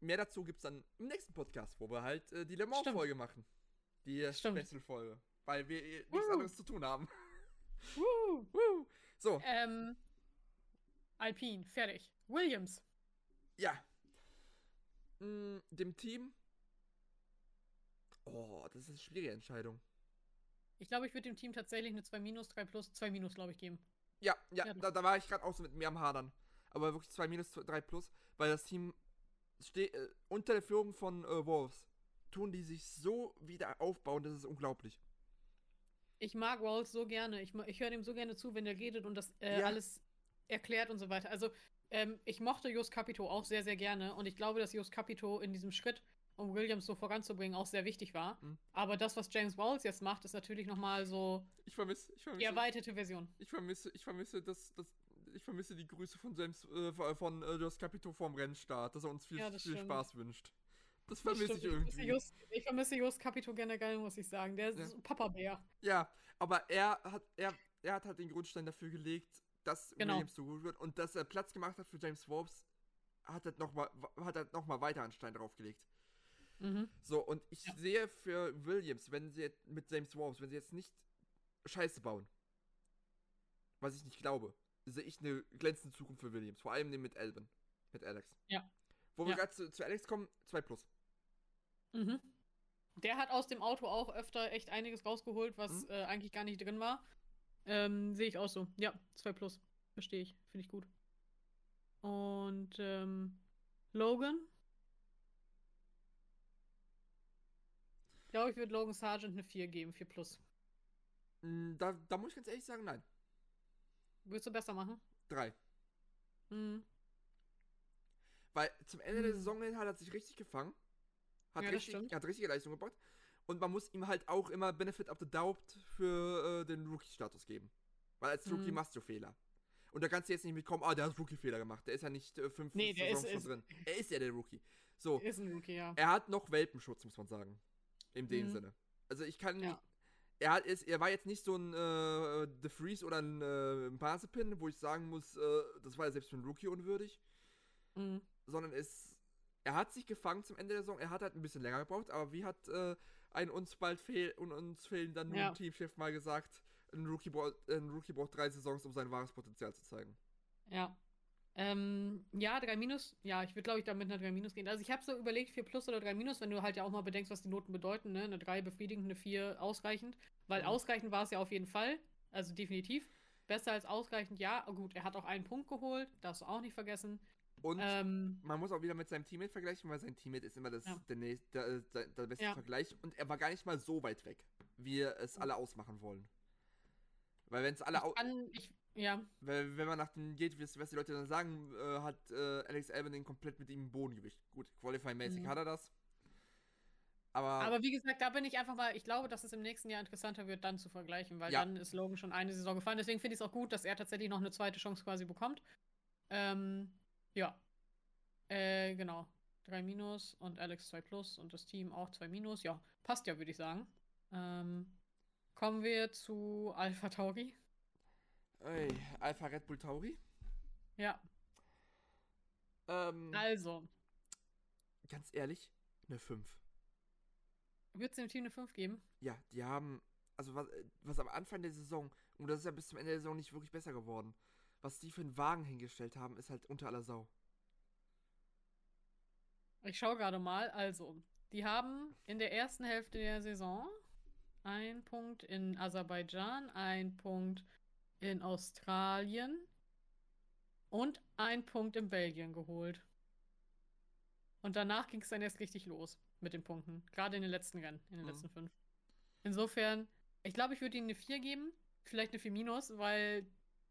mehr dazu gibt es dann im nächsten Podcast, wo wir halt äh, die Le. Mans-Folge machen. Die. Special-Folge. Weil wir äh, nichts anderes zu tun haben. Woo! <laughs> Woo. So, Ähm, Alpine, fertig. Williams. ja. Mm, dem Team. Oh, das ist eine schwierige Entscheidung. Ich glaube, ich würde dem Team tatsächlich eine 2 minus, 3 plus, 2 minus, glaube ich, geben. Ja, ja, Ja, da, da war ich gerade auch so mit mir am Hadern. Aber wirklich 2 minus, 3 plus, weil das Team steht äh, unter der Führung von äh, Wolves. Tun die sich so wieder aufbauen, das ist unglaublich. Ich mag Rawls so gerne. Ich, ich höre dem so gerne zu, wenn der redet und das äh, Ja. alles erklärt und so weiter. Also, ähm, ich mochte Jos Capito auch sehr, sehr gerne und ich glaube, dass Jos Capito in diesem Schritt, um Williams so voranzubringen, auch sehr wichtig war. Mhm. Aber das, was James Rawls jetzt macht, ist natürlich nochmal so Ich vermisse, ich die vermisse, erweiterte Version. ich vermisse, ich vermisse das, das, ich vermisse die Grüße von James, äh, von- von äh, Jos Capito vorm Rennstart, dass er uns viel, Ja, viel. Spaß wünscht. Das vermisse ich irgendwie. ich vermisse Jos Capito generell, muss ich sagen. Der ist Ja. Papa-Bär. Ja, aber er hat, er, er hat halt den Grundstein dafür gelegt, dass Genau. Williams so gut wird und dass er Platz gemacht hat für James Forbes, hat er nochmal hat er noch mal weiter einen Stein draufgelegt. Mhm. So, und ich Ja. sehe für Williams, wenn sie jetzt mit James Forbes, wenn sie jetzt nicht Scheiße bauen, was ich nicht glaube, sehe ich eine glänzende Zukunft für Williams, vor allem mit Alban, mit Alex. Ja. Wo wir Ja. gerade zu, zu Alex kommen, 2 plus. Mhm. Der hat aus dem Auto auch öfter echt einiges rausgeholt, was Mhm. äh, eigentlich gar nicht drin war. Ähm, Sehe ich auch so. Ja, 2 plus. Verstehe ich. Finde ich gut. Und ähm, Logan? Ich glaube, ich würde Logan Sargent eine 4 geben, 4 plus. Mm, Da, da muss ich ganz ehrlich sagen, nein. Würdest du besser machen? 3. Mhm. Weil zum Ende der Hm. Saison hin hat er sich richtig gefangen. Hat, Ja, richtig, hat richtige Leistung gebracht. Und man muss ihm halt auch immer Benefit of the Doubt für äh, den Rookie-Status geben. Weil als Rookie Mhm. machst du Fehler. Und da kannst du jetzt nicht mitkommen, ah, der hat Rookie-Fehler gemacht. Der ist ja nicht äh, fünf Nee, der ist- ist- drin. Er ist ja der Rookie. So, Ist ein Rookie, ja. er hat noch Welpenschutz, muss man sagen. In dem Mhm. Sinne. Also ich kann. Ja. Er, hat, ist, er war jetzt nicht so ein äh, The Freeze oder ein äh, wo ich sagen muss, äh, das war ja selbst für einen Rookie unwürdig. Mhm. Sondern es. Er hat sich gefangen zum Ende der Saison. Er hat halt ein bisschen länger gebraucht, aber wie hat äh, ein uns bald fehl und uns fehlen dann Ja. nun Teamchef mal gesagt, ein Rookie, braucht, ein Rookie braucht drei Saisons, um sein wahres Potenzial zu zeigen. Ja. Ähm, ja, 3 Minus. Ja, ich würde, glaube ich, da mit einer 3 Minus gehen. Also ich habe so überlegt, 4 Plus oder 3 Minus, wenn du halt ja auch mal bedenkst, was die Noten bedeuten, ne? Eine 3 befriedigend, eine 4 ausreichend. Weil Mhm. ausreichend war es ja auf jeden Fall. Also definitiv. Besser als ausreichend, ja. Oh, gut, er hat auch einen Punkt geholt, darfst du auch nicht vergessen. Und Ähm, man muss auch wieder mit seinem Teammate vergleichen, weil sein Teammate ist immer das, Ja. der, nächste, der, der, der beste Ja. Vergleich. Und er war gar nicht mal so weit weg, wie es alle ausmachen wollen. Weil wenn es alle ich kann, ich, ja, weil, wenn man nach dem geht, was die Leute dann sagen, äh, hat äh, Alex Albon den komplett mit ihm im Bodengewicht. Gut, Qualifying-mäßig Mhm. hat er das. Aber, Aber wie gesagt, da bin ich einfach mal, ich glaube, dass es im nächsten Jahr interessanter wird, dann zu vergleichen, weil Ja. dann ist Logan schon eine Saison gefallen. Deswegen finde ich es auch gut, dass er tatsächlich noch eine zweite Chance quasi bekommt. Ähm, ja. Äh, genau. 3 Minus und Alex 2 Plus und das Team auch 2 Minus. Ja, passt ja, würde ich sagen. Ähm, kommen wir zu Alpha Tauri. ey, Alpha Red Bull Tauri. Ja, Ähm, also, ganz ehrlich, eine 5. wird es dem Team eine 5 geben? Ja, die haben, also was, äh, was am Anfang der Saison, und das ist ja bis zum Ende der Saison nicht wirklich besser geworden, was die für einen Wagen hingestellt haben, ist halt unter aller Sau. Ich schaue gerade mal. Also, die haben in der ersten Hälfte der Saison einen Punkt in Aserbaidschan, einen Punkt in Australien und einen Punkt in Belgien geholt. Und danach ging es dann erst richtig los mit den Punkten. Gerade in den letzten Rennen, in den Mhm. letzten fünf. Insofern, ich glaube, ich würde ihnen eine 4 geben, vielleicht eine 4 minus, weil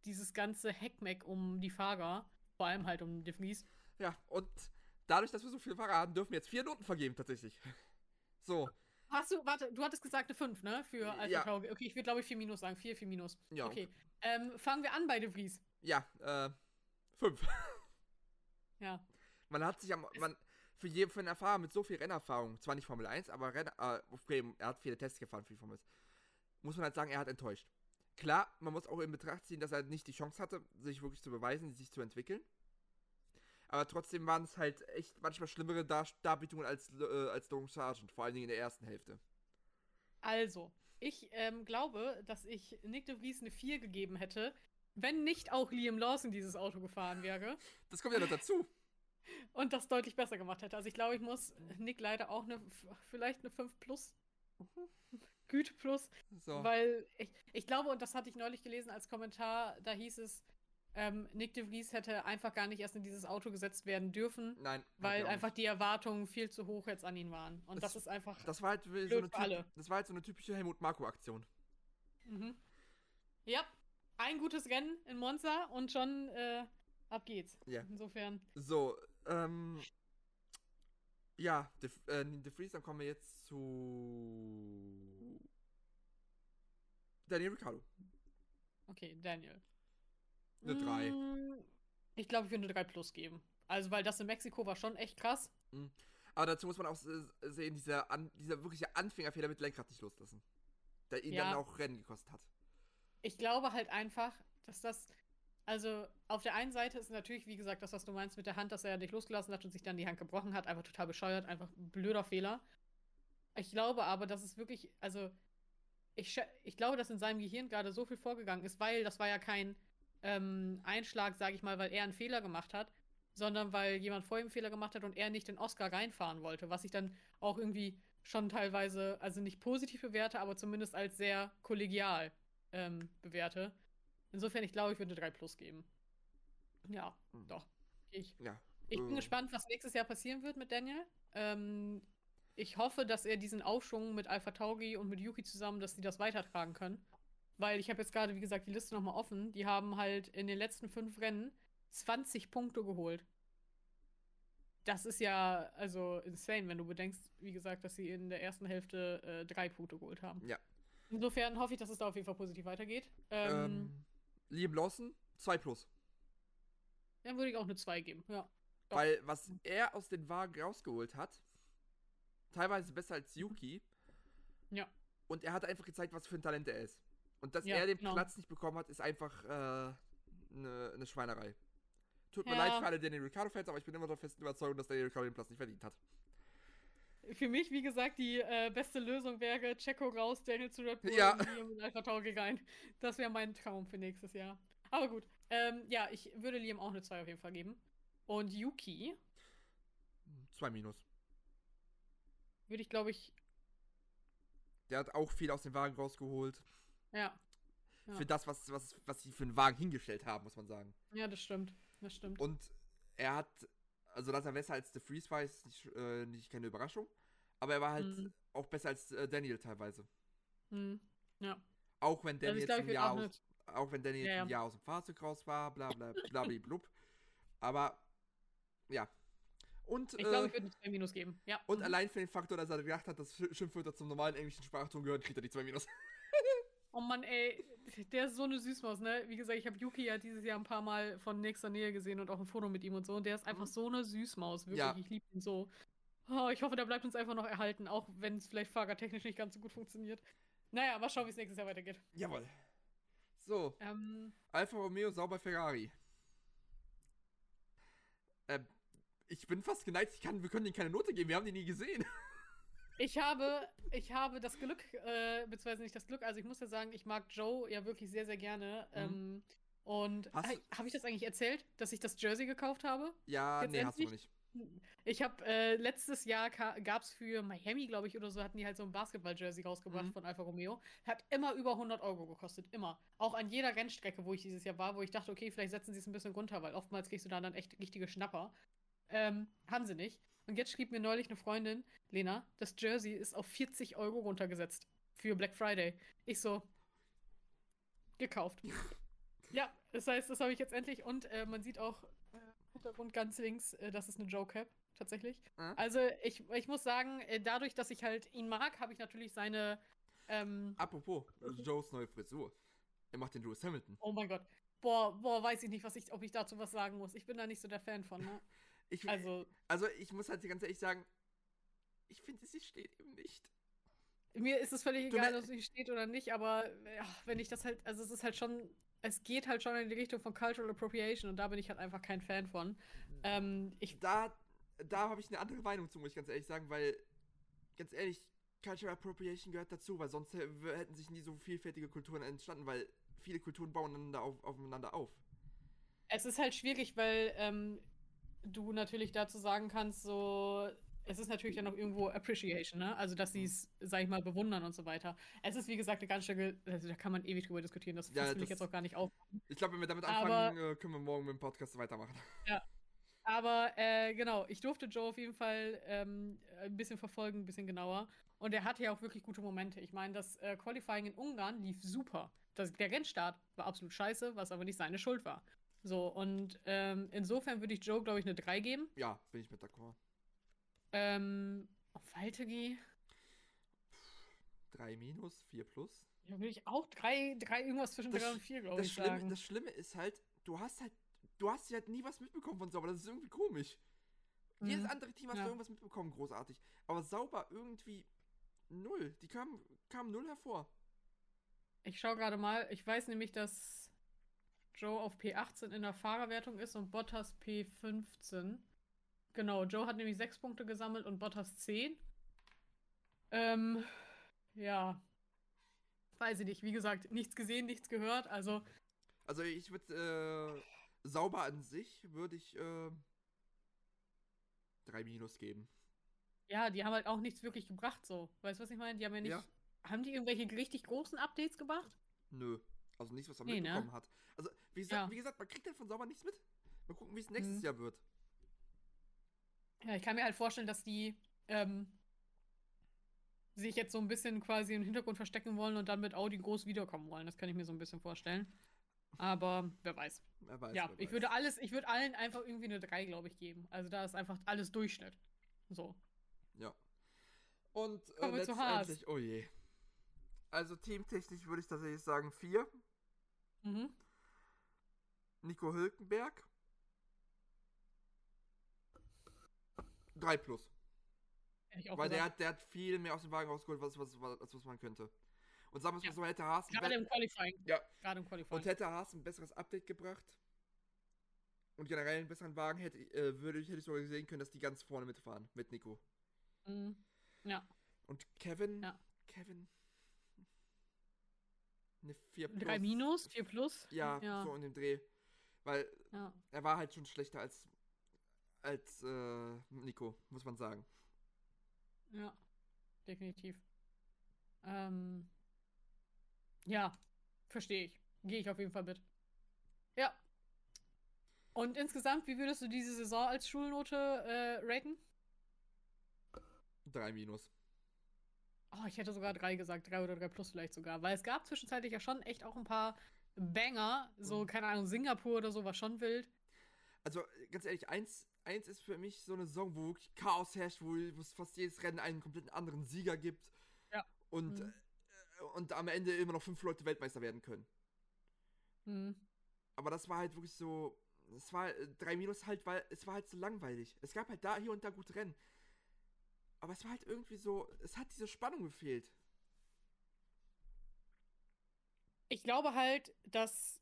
dieses ganze Heckmeck um die Fahrer, vor allem halt um De Vries, Ja, und dadurch, dass wir so viele Fahrer haben, dürfen wir jetzt vier Noten vergeben, tatsächlich. <laughs> So, Hast du, warte, du hattest gesagt eine 5, ne? Für Alpha Ja. Tauri. Okay, ich würde glaube ich 4 minus sagen. 4, 4 minus. ja. Okay. Ähm, fangen wir an bei De Vries. Ja, äh, fünf. <laughs> Ja. Man hat sich am, man, für jeden, für einen Fahrer mit so viel Rennerfahrung, zwar nicht Formel 1, aber Renner, äh, okay, er hat viele Tests gefahren für die Formel 1, muss man halt sagen, er hat enttäuscht. Klar, man muss auch in Betracht ziehen, dass er nicht die Chance hatte, sich wirklich zu beweisen, sich zu entwickeln. Aber trotzdem waren es halt echt manchmal schlimmere Dar Darbietungen als, äh, als Logan Sargent, vor allen Dingen in der ersten Hälfte. Also, ich ähm, glaube, dass ich Nick De Vries eine 4 gegeben hätte, wenn nicht auch Liam Lawson dieses Auto gefahren wäre <laughs> Das kommt ja noch dazu. <laughs> und das deutlich besser gemacht hätte. Also ich glaube, ich muss Nick leider auch eine, vielleicht eine 5 plus. Güte plus. So. Weil ich, ich glaube, und das hatte ich neulich gelesen als Kommentar, da hieß es, ähm, Nick de Vries hätte einfach gar nicht erst in dieses Auto gesetzt werden dürfen, Nein. weil einfach die Erwartungen viel zu hoch jetzt an ihn waren. Und das, Das- ist einfach. Das war halt so typ- alle. das war halt so eine typische Helmut Marko-Aktion. Mhm. Ja, ein gutes Rennen in Monza und schon äh, ab geht's. Ja. Insofern. So, ähm. Ja, De, äh, De Vries, dann kommen wir jetzt zu. Daniel Ricciardo. Okay, Daniel. Eine drei. Mm, Ich glaube, ich würde eine 3 plus geben. Also, weil das in Mexiko war schon echt krass. Aber dazu muss man auch se- sehen, dieser, an, dieser wirkliche Anfängerfehler mit Lenkrad nicht loslassen. Der ihn Ja. dann auch Rennen gekostet hat. Ich glaube halt einfach, dass das. Also, auf der einen Seite ist natürlich, wie gesagt, das, was du meinst mit der Hand, dass er dich losgelassen hat und sich dann die Hand gebrochen hat, einfach total bescheuert, einfach ein blöder Fehler. Ich glaube aber, dass es wirklich, also, ich, ich glaube, dass in seinem Gehirn gerade so viel vorgegangen ist, weil das war ja kein ähm, Einschlag, sage ich mal, weil er einen Fehler gemacht hat, sondern weil jemand vor ihm einen Fehler gemacht hat und er nicht den Oscar reinfahren wollte, was ich dann auch irgendwie schon teilweise, also nicht positiv bewerte, aber zumindest als sehr kollegial ähm, bewerte. Insofern, ich glaube, ich würde 3 Plus geben. Ja, Mhm. doch. Ich, Ja. ich bin äh, gespannt, was nächstes Jahr passieren wird mit Daniel. Ähm, ich hoffe, dass er diesen Aufschwung mit Alpha Tauri und mit Yuki zusammen, dass sie das weitertragen können. Weil ich habe jetzt gerade, wie gesagt, die Liste nochmal offen. Die haben halt in den letzten fünf Rennen 20 Punkte geholt. Das ist ja also insane, wenn du bedenkst, wie gesagt, dass sie in der ersten Hälfte äh, drei Punkte geholt haben. Ja. Insofern hoffe ich, dass es da auf jeden Fall positiv weitergeht. Ähm, Ähm, Liam Lawson, 2 plus. Dann würde ich auch eine 2 geben, ja. Doch. Weil was er aus den Wagen rausgeholt hat, teilweise besser als Yuki. Ja. Und er hat einfach gezeigt, was für ein Talent er ist. Und dass Ja, er den genau. Platz nicht bekommen hat, ist einfach eine ne, ne Schweinerei. Tut mir Ja. leid für alle Daniel Ricciardo-Fans, aber ich bin immer der festen Überzeugung, dass Daniel Ricciardo den Platz nicht verdient hat. Für mich, wie gesagt, die äh, beste Lösung wäre Checo raus, Daniel zu Red Bull Ja. und Alpha Tauri rein. Das wäre mein Traum für nächstes Jahr. Aber gut. Ähm, ja, ich würde Liam auch eine 2 auf jeden Fall geben. Und Yuki Zwei Minus. würde ich, glaube ich, Der hat auch viel aus dem Wagen rausgeholt. ja. Ja. Für das, was, was, was sie für einen Wagen hingestellt haben, muss man sagen. Ja, das stimmt. Das stimmt. Und er hat, also dass er besser als The Freeze war, ist nicht, äh, nicht keine Überraschung. Aber er war halt Mhm. auch besser als äh, Daniel teilweise. Hm. Ja. Auch wenn Also Daniel ich jetzt ein Jahr auch aus, auch wenn Daniel Ja, ja. ein Jahr aus dem Fahrzeug raus war, bla bla bla bla blub. Aber ja. Und, Ich glaube, äh, ich würde 2 Minus geben. Ja. und Mhm. allein für den Faktor, dass er gedacht hat, dass Sch- Schimpfwörter zum normalen englischen Sprachton gehören, kriegt er die zwei Minus. Oh Mann, ey, der ist so eine Süßmaus, ne? Wie gesagt, ich habe Yuki ja dieses Jahr ein paar Mal von nächster Nähe gesehen und auch ein Foto mit ihm und so. Und der ist einfach Mhm. so eine Süßmaus, wirklich. Ja. Ich liebe ihn so. Oh, ich hoffe, der bleibt uns einfach noch erhalten, auch wenn es vielleicht fahrertechnisch nicht ganz so gut funktioniert. Naja, mal schauen, wie es nächstes Jahr weitergeht. Jawohl. So, Ähm, Alfa Romeo, sauber Ferrari. Ähm, ich bin fast geneigt, ich kann, wir können denen keine Note geben, wir haben die nie gesehen. <laughs> ich habe, ich habe das Glück, äh, beziehungsweise nicht das Glück, also ich muss ja sagen, ich mag Joe ja wirklich sehr, sehr gerne. Ähm, und Mhm. Du- habe ich das eigentlich erzählt, dass ich das Jersey gekauft habe? Ja, Jetzt nee, hast du noch nicht. Ich habe äh, letztes Jahr gab es für Miami, glaube ich, oder so, hatten die halt so ein Basketball-Jersey rausgebracht Mhm. von Alfa Romeo. Hat immer über 100 Euro gekostet, immer. Auch an jeder Rennstrecke, wo ich dieses Jahr war, wo ich dachte, okay, vielleicht setzen sie es ein bisschen runter, weil oftmals kriegst du da dann echt richtige Schnapper. Ähm, haben sie nicht. Und jetzt schrieb mir neulich eine Freundin, Lena, das Jersey ist auf 40 Euro runtergesetzt für Black Friday. Ich so, gekauft. <laughs> ja, das heißt, das habe ich jetzt endlich und äh, man sieht auch äh, im Hintergrund ganz links, äh, das ist eine Joe Cap, tatsächlich. Ah. Also ich, ich muss sagen, äh, dadurch, dass ich halt ihn mag, habe ich natürlich seine, ähm, Apropos, Joes neue Frisur. Er macht den Lewis Hamilton. oh mein Gott, boah, boah, weiß ich nicht, was ich, ob ich dazu was sagen muss. Ich bin da nicht so der Fan von, ne? Ich, Also, also, ich muss halt ganz ehrlich sagen, ich finde, sie steht ihm nicht. mir ist es völlig Du egal, ob sie steht oder nicht, aber ja, wenn ich das halt, also es ist halt schon, es geht halt schon in die Richtung von Cultural Appropriation und da bin ich halt einfach kein Fan von. Ähm, ich, Da, da habe ich eine andere Meinung zu, muss ich ganz ehrlich sagen, weil, ganz ehrlich, Cultural Appropriation gehört dazu, weil sonst hätten sich nie so vielfältige Kulturen entstanden, weil viele Kulturen bauen einander auf, aufeinander auf. Es ist halt schwierig, weil ähm, du natürlich dazu sagen kannst, so, es ist natürlich dann auch irgendwo Appreciation, ne? Also, dass sie es, sag ich mal, bewundern und so weiter. Es ist, wie gesagt, eine ganz schöne, also da kann man ewig drüber diskutieren, das Ja, ja, will ich jetzt auch gar nicht auf. Ich glaube, wenn wir damit Aber- anfangen, äh, können wir morgen mit dem Podcast weitermachen. Aber äh, genau, ich durfte Joe auf jeden Fall ähm, ein bisschen verfolgen, ein bisschen genauer. Und er hatte ja auch wirklich gute Momente. Ich meine, das äh, Qualifying in Ungarn lief super. Das, der Rennstart war absolut scheiße, was aber nicht seine Schuld war. So, und ähm, insofern würde ich Joe, glaube ich, eine 3 geben. Ja, bin ich mit d'accord. Ähm, auf Valtteri, 3 minus, 4 plus. ja, würde ich auch 3, 3 irgendwas zwischen Das 3 Sch- und 4, glaube ich, Schlimme, sagen. das Schlimme ist halt, du hast halt, du hast halt nie was mitbekommen von Sauber. Das ist irgendwie komisch. Jedes Mhm. andere Team hast Ja. du irgendwas mitbekommen, großartig. Aber Sauber irgendwie null. Die kamen, kamen null hervor. Ich schaue gerade mal. Ich weiß nämlich, dass Joe auf P18 in der Fahrerwertung ist und Bottas P15. Genau, Joe hat nämlich 6 Punkte gesammelt und Bottas 10. Ähm, ja. Weiß ich nicht. Wie gesagt, nichts gesehen, nichts gehört. Also, Also ich würde, äh, Sauber an sich würde ich, äh, 3 minus geben. ja, die haben halt auch nichts wirklich gebracht, so. Weißt du, was ich meine? Die haben ja nicht. Ja. Haben die irgendwelche richtig großen Updates gebracht? Nö. Also nichts, was man Nee, ne? mitbekommen hat. Also, wie gesagt, Ja. wie gesagt, man kriegt halt von Sauber nichts mit. Mal gucken, wie es nächstes Mhm. Jahr wird. Ja, ich kann mir halt vorstellen, dass die ähm, sich jetzt so ein bisschen quasi im Hintergrund verstecken wollen und dann mit Audi groß wiederkommen wollen. Das kann ich mir so ein bisschen vorstellen. Aber wer weiß. Wer weiß, ja, wer ich weiß. würde alles, ich würde allen einfach irgendwie eine 3, glaube ich, geben. Also da ist einfach alles Durchschnitt. So. Ja. Und äh, Kommen wir zu Haas. letztendlich, oh je. Also teamtechnisch würde ich tatsächlich sagen 4. Mhm. Nico Hülkenberg. 3 plus. Weil der hat, der hat viel mehr aus dem Wagen rausgeholt, was, was, was, als was man könnte. Und sagen wir Ja. mal so, hätte Haas, Gerade im Qualifying. Ja. Gerade im Qualifying. und hätte Haas ein besseres Update gebracht und generell einen besseren Wagen, hätte, ich- äh, würde ich, hätte ich sogar sehen können, dass die ganz vorne mitfahren mit Nico. Mhm. Ja. Und Kevin, Ja. Kevin, eine 4 plus. 3 minus, 4 plus. Ja, ja. so in dem Dreh. Weil ja. er war halt schon schlechter als, als äh, Nico, muss man sagen. Ja, definitiv. Ähm, ja, verstehe ich. Gehe ich auf jeden Fall mit. Ja. Und insgesamt, wie würdest du diese Saison als Schulnote äh, raten? 3 minus. Oh, ich hätte sogar 3 gesagt, 3 oder 3 plus vielleicht sogar. Weil es gab zwischenzeitlich ja schon echt auch ein paar Banger. So, Mhm. keine Ahnung, Singapur oder so war schon wild. Also, ganz ehrlich, eins, eins ist für mich so eine Saison, wo wirklich Chaos herrscht, wo es fast jedes Rennen einen kompletten anderen Sieger gibt. Ja. Und, Mhm. äh, und am Ende immer noch fünf Leute Weltmeister werden können. Hm. Aber das war halt wirklich so. Es war äh, drei Minus halt, weil es war halt so langweilig. Es gab halt da hier und da gute Rennen. Aber es war halt irgendwie so. Es hat diese Spannung gefehlt. Ich glaube halt, dass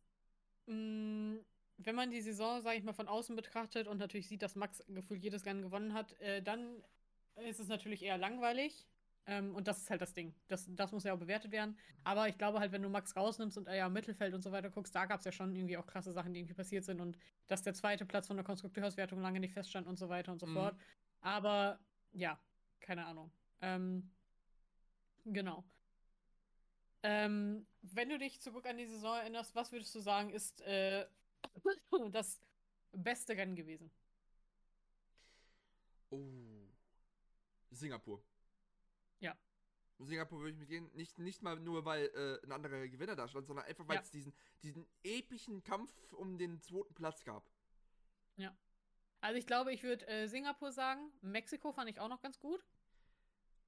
mh, wenn man die Saison, sage ich mal, von außen betrachtet und natürlich sieht, dass Max gefühlt jedes Rennen gewonnen hat, äh, dann ist es natürlich eher langweilig. Ähm, und das ist halt das Ding. Das, das muss ja auch bewertet werden. Aber ich glaube halt, wenn du Max rausnimmst und er ja im Mittelfeld und so weiter guckst, da gab es ja schon irgendwie auch krasse Sachen, die irgendwie passiert sind und dass der zweite Platz von der Konstrukteurswertung lange nicht feststand und so weiter und so Mhm. fort. Aber ja, keine Ahnung. Ähm, genau. Ähm, wenn du dich zurück an die Saison erinnerst, was würdest du sagen, ist äh, <laughs> das beste Rennen gewesen? Oh. Singapur. Ja. Singapur würde ich mitgehen. Nicht, nicht mal nur, weil äh, ein anderer Gewinner da stand, sondern einfach, weil Ja. es diesen, diesen epischen Kampf um den zweiten Platz gab. Also ich glaube, ich würde äh, Singapur sagen. Mexiko fand ich auch noch ganz gut.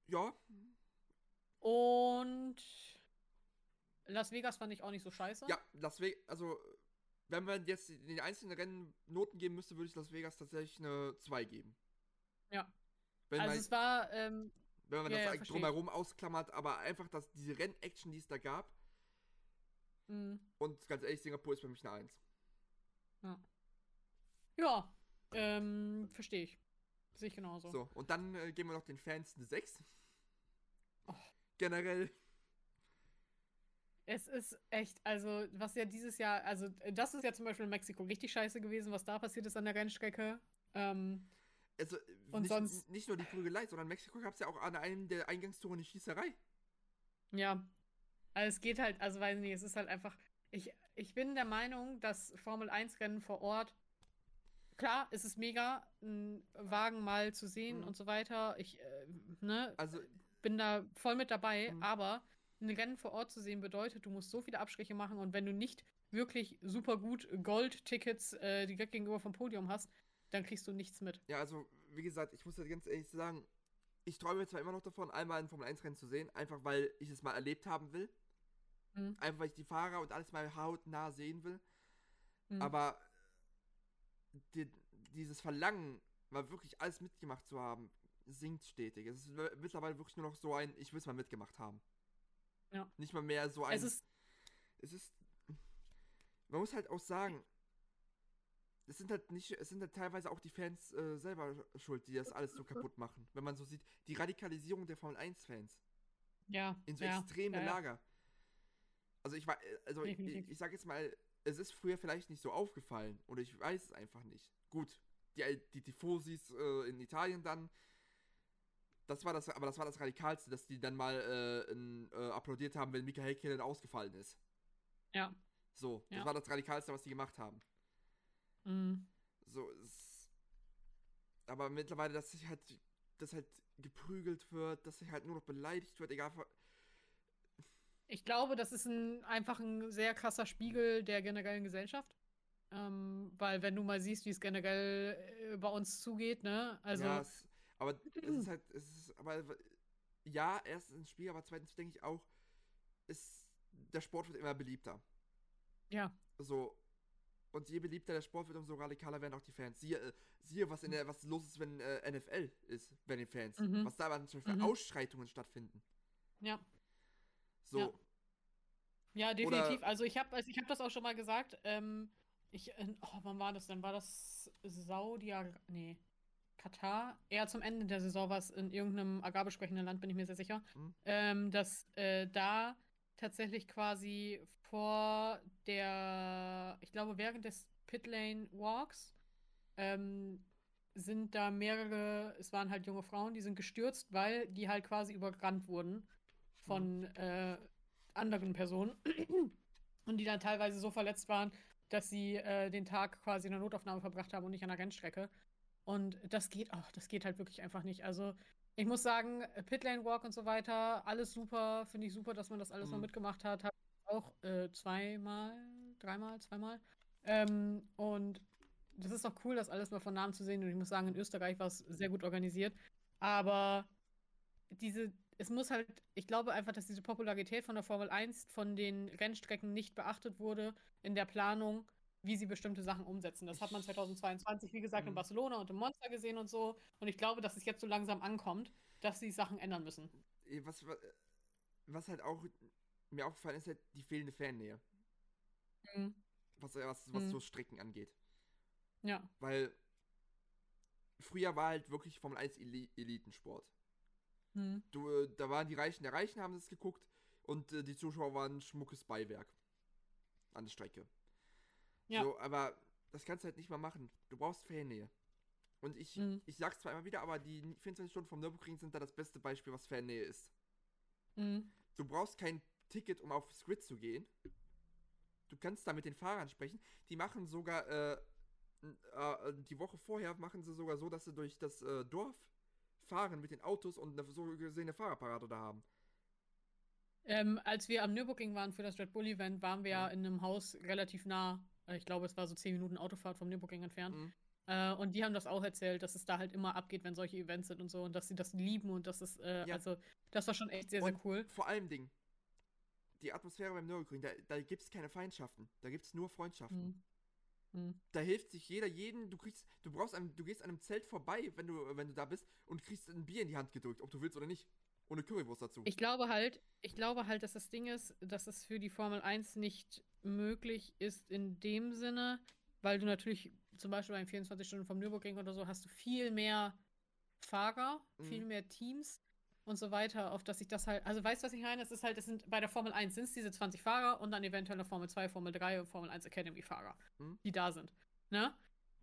Ja, Und Las Vegas fand ich auch nicht so scheiße. ja, Las Vegas, also, wenn man jetzt in den einzelnen Rennen Noten geben müsste, würde ich Las Vegas tatsächlich eine 2 geben. Ja. Wenn also man, es war, ähm, wenn man ja, das ja, drumherum ausklammert, aber einfach dass diese Rennaction, die es da gab, mh, und ganz ehrlich, Singapur ist für mich eine 1. ja, ähm, verstehe ich. Sehe ich genauso. So, und dann äh, geben wir noch den Fans eine 6. Oh. Generell. Es ist echt, also, was ja dieses Jahr, also, äh, das ist ja zum Beispiel in Mexiko richtig scheiße gewesen, was da passiert ist an der Rennstrecke. Ähm, Also, Und nicht, sonst- nicht nur die Prügelei, sondern in Mexiko gab es ja auch an einem der Eingangstore eine Schießerei. ja. Also, es geht halt, also, weiß nicht, es ist halt einfach, ich, ich bin der Meinung, dass Formel-1-Rennen vor Ort, klar, es ist mega, einen Wagen mal zu sehen Mhm. und so weiter. Ich, äh, ne, Also, bin da voll mit dabei, Mhm. aber ein Rennen vor Ort zu sehen bedeutet, du musst so viele Abstriche machen und wenn du nicht wirklich super gut Gold-Tickets äh, direkt gegenüber vom Podium hast, dann kriegst du nichts mit. ja, also, wie gesagt, ich muss jetzt ganz ehrlich sagen, ich träume zwar immer noch davon, einmal ein Formel-1-Rennen zu sehen, einfach weil ich es mal erlebt haben will. Mhm. Einfach weil ich die Fahrer und alles mal hautnah sehen will. Mhm. Aber die, dieses Verlangen, mal wirklich alles mitgemacht zu haben, sinkt stetig. Es ist mi- mittlerweile wirklich nur noch so ein, ich will es mal mitgemacht haben. Ja. Nicht mal mehr so ein. es ist, es ist. Man muss halt auch sagen, es sind halt nicht, es sind halt teilweise auch die Fans äh, selber schuld, die das alles so kaputt machen. Wenn man so sieht, die Radikalisierung der Formel 1-Fans ja, in so ja, extreme ja, ja. Lager. Also ich war, also ich, Definitiv. ich sag jetzt mal, es ist früher vielleicht nicht so aufgefallen oder ich weiß es einfach nicht. Gut, die, die Tifosis äh, in Italien dann, das war das, aber das war das Radikalste, dass die dann mal äh, in, äh, applaudiert haben, wenn Mika Häkkinen ausgefallen ist. Ja. So, das Ja. war das Radikalste, was die gemacht haben. Mhm. So, es, aber mittlerweile, dass sich halt, dass halt geprügelt wird, dass sich halt nur noch beleidigt wird, egal. Ich glaube, das ist ein, einfach ein sehr krasser Spiegel der generellen Gesellschaft. Ähm, weil wenn du mal siehst, wie es generell äh, bei uns zugeht, ne? Also, ja, es, aber es ist halt, es ist, aber ja, erstens ein Spiel, aber zweitens denke ich auch, ist, der Sport wird immer beliebter. ja. So, Und je beliebter der Sport wird, umso radikaler werden auch die Fans. Siehe, äh, siehe was, in der, was los ist, wenn äh, NFL ist, bei den Fans. Mhm. Was da manchmal für Mhm. Ausschreitungen stattfinden. Ja. So, Ja. Ja, definitiv. also ich habe also ich hab das auch schon mal gesagt. Ähm, ich, äh, oh, wann war das denn? War das Saudi, nee, Katar? Eher zum Ende der Saison war es in irgendeinem arabisch sprechenden Land, bin ich mir sehr sicher. Mhm. Ähm, dass äh, da tatsächlich quasi vor der, ich glaube, während des Pitlane Walks ähm, sind da mehrere, es waren halt junge Frauen, die sind gestürzt, weil die halt quasi überrannt wurden von äh, anderen Personen <clears throat> und die dann teilweise so verletzt waren, dass sie äh, den Tag quasi in der Notaufnahme verbracht haben und nicht an der Rennstrecke. Und das geht, ach, das geht halt wirklich einfach nicht. Also ich muss sagen, Pitlane Walk und so weiter, alles super, finde ich super, dass man das alles mal Mhm. mitgemacht hat. Hab auch äh, zweimal, dreimal, zweimal. Ähm, und das ist auch cool, das alles mal von Namen zu sehen. Und ich muss sagen, in Österreich war es sehr gut organisiert. Aber diese, es muss halt, ich glaube einfach, dass diese Popularität von der Formel 1 von den Rennstrecken nicht beachtet wurde in der Planung, wie sie bestimmte Sachen umsetzen. Das hat man 2022, wie gesagt, in Mhm. Barcelona und im Monster gesehen und so. Und ich glaube, dass es jetzt so langsam ankommt, dass sie Sachen ändern müssen. eh, was, wa- was halt auch mir aufgefallen ist, halt die fehlende Fannähe. Mhm. Was, was, was Mhm. so Strecken angeht. Ja. Weil früher war halt wirklich Formel 1 Eli Elitensport. Mhm. Du, äh, da waren die Reichen der Reichen, haben das geguckt und äh, die Zuschauer waren ein schmuckes Beiwerk an der Strecke. Ja. So, aber das kannst du halt nicht mal machen. Du brauchst Fannähe. Und ich, Mhm. ich sag's zwar immer wieder, aber die 24 Stunden vom Nürburgring sind da das beste Beispiel, was Fannähe ist. Mhm. Du brauchst kein Ticket, um aufs Grid zu gehen. Du kannst da mit den Fahrern sprechen. Die machen sogar, äh, äh, die Woche vorher machen sie sogar so, dass sie durch das äh, Dorf fahren mit den Autos und eine so gesehene Fahrerparade da haben. Ähm, als wir am Nürburgring waren für das Red Bull Event, waren wir ja in einem Haus relativ nah. Äh, Ich glaube, es war so 10 Minuten Autofahrt vom Nürburgring entfernt. Mhm. Äh, und die haben das auch erzählt, dass es da halt immer abgeht, wenn solche Events sind und so. Und dass sie das lieben und dass es, äh, Ja. also, das war schon echt sehr, sehr Und cool. Vor allem Ding. Die Atmosphäre beim Nürburgring, da, da gibt es keine Feindschaften. Da gibt es nur Freundschaften. Mhm. Mhm. Da hilft sich jeder jeden. Du kriegst, du brauchst einem, du gehst an einem Zelt vorbei, wenn du, wenn du da bist und kriegst ein Bier in die Hand gedrückt, ob du willst oder nicht. Ohne Currywurst dazu. Ich glaube halt, ich glaube halt, dass das Ding ist, dass es für die Formel 1 nicht möglich ist in dem Sinne, weil du natürlich zum Beispiel beim 24 Stunden vom Nürburgring oder so hast du viel mehr Fahrer, Mhm. viel mehr Teams und so weiter, auf dass sich das halt, also weißt du, was ich meine? Es ist halt, es sind bei der Formel 1 sind es diese 20 Fahrer und dann eventuell noch Formel 2, Formel 3 und Formel 1 Academy Fahrer, Mhm. die da sind. Ne?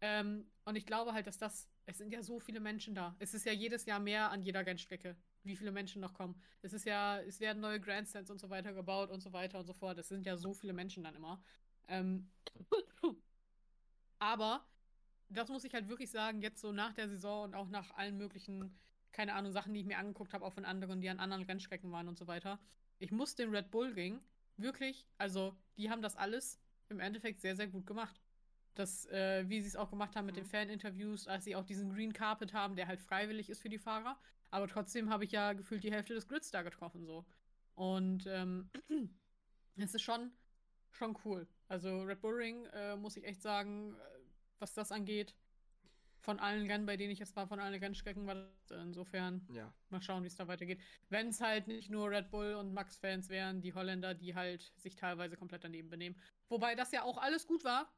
Ähm, und ich glaube halt, dass das, es sind ja so viele Menschen da. Es ist ja jedes Jahr mehr an jeder Rennstrecke, wie viele Menschen noch kommen. Es ist ja, es werden neue Grandstands und so weiter gebaut und so weiter und so fort. Es sind ja so viele Menschen dann immer. Ähm, <laughs> aber das muss ich halt wirklich sagen, jetzt so nach der Saison und auch nach allen möglichen, keine Ahnung, Sachen, die ich mir angeguckt habe, auch von anderen, die an anderen Rennstrecken waren und so weiter. Ich muss den Red Bull Ring wirklich, also die haben das alles im Endeffekt sehr, sehr gut gemacht. Das, äh, wie sie es auch gemacht haben mit den Mhm. Fan-Interviews, als sie auch diesen Green Carpet haben, der halt freiwillig ist für die Fahrer. Aber trotzdem habe ich ja gefühlt die Hälfte des Grids da getroffen, so. Und ähm, <clears throat> es ist schon, schon cool. Also Red Bull Ring, äh, muss ich echt sagen, äh, was das angeht, von allen Rennen, bei denen ich jetzt war, von allen Rennstrecken war das insofern Ja. mal schauen, wie es da weitergeht. Wenn es halt nicht nur Red Bull und Max-Fans wären, die Holländer, die halt sich teilweise komplett daneben benehmen. Wobei das ja auch alles gut war,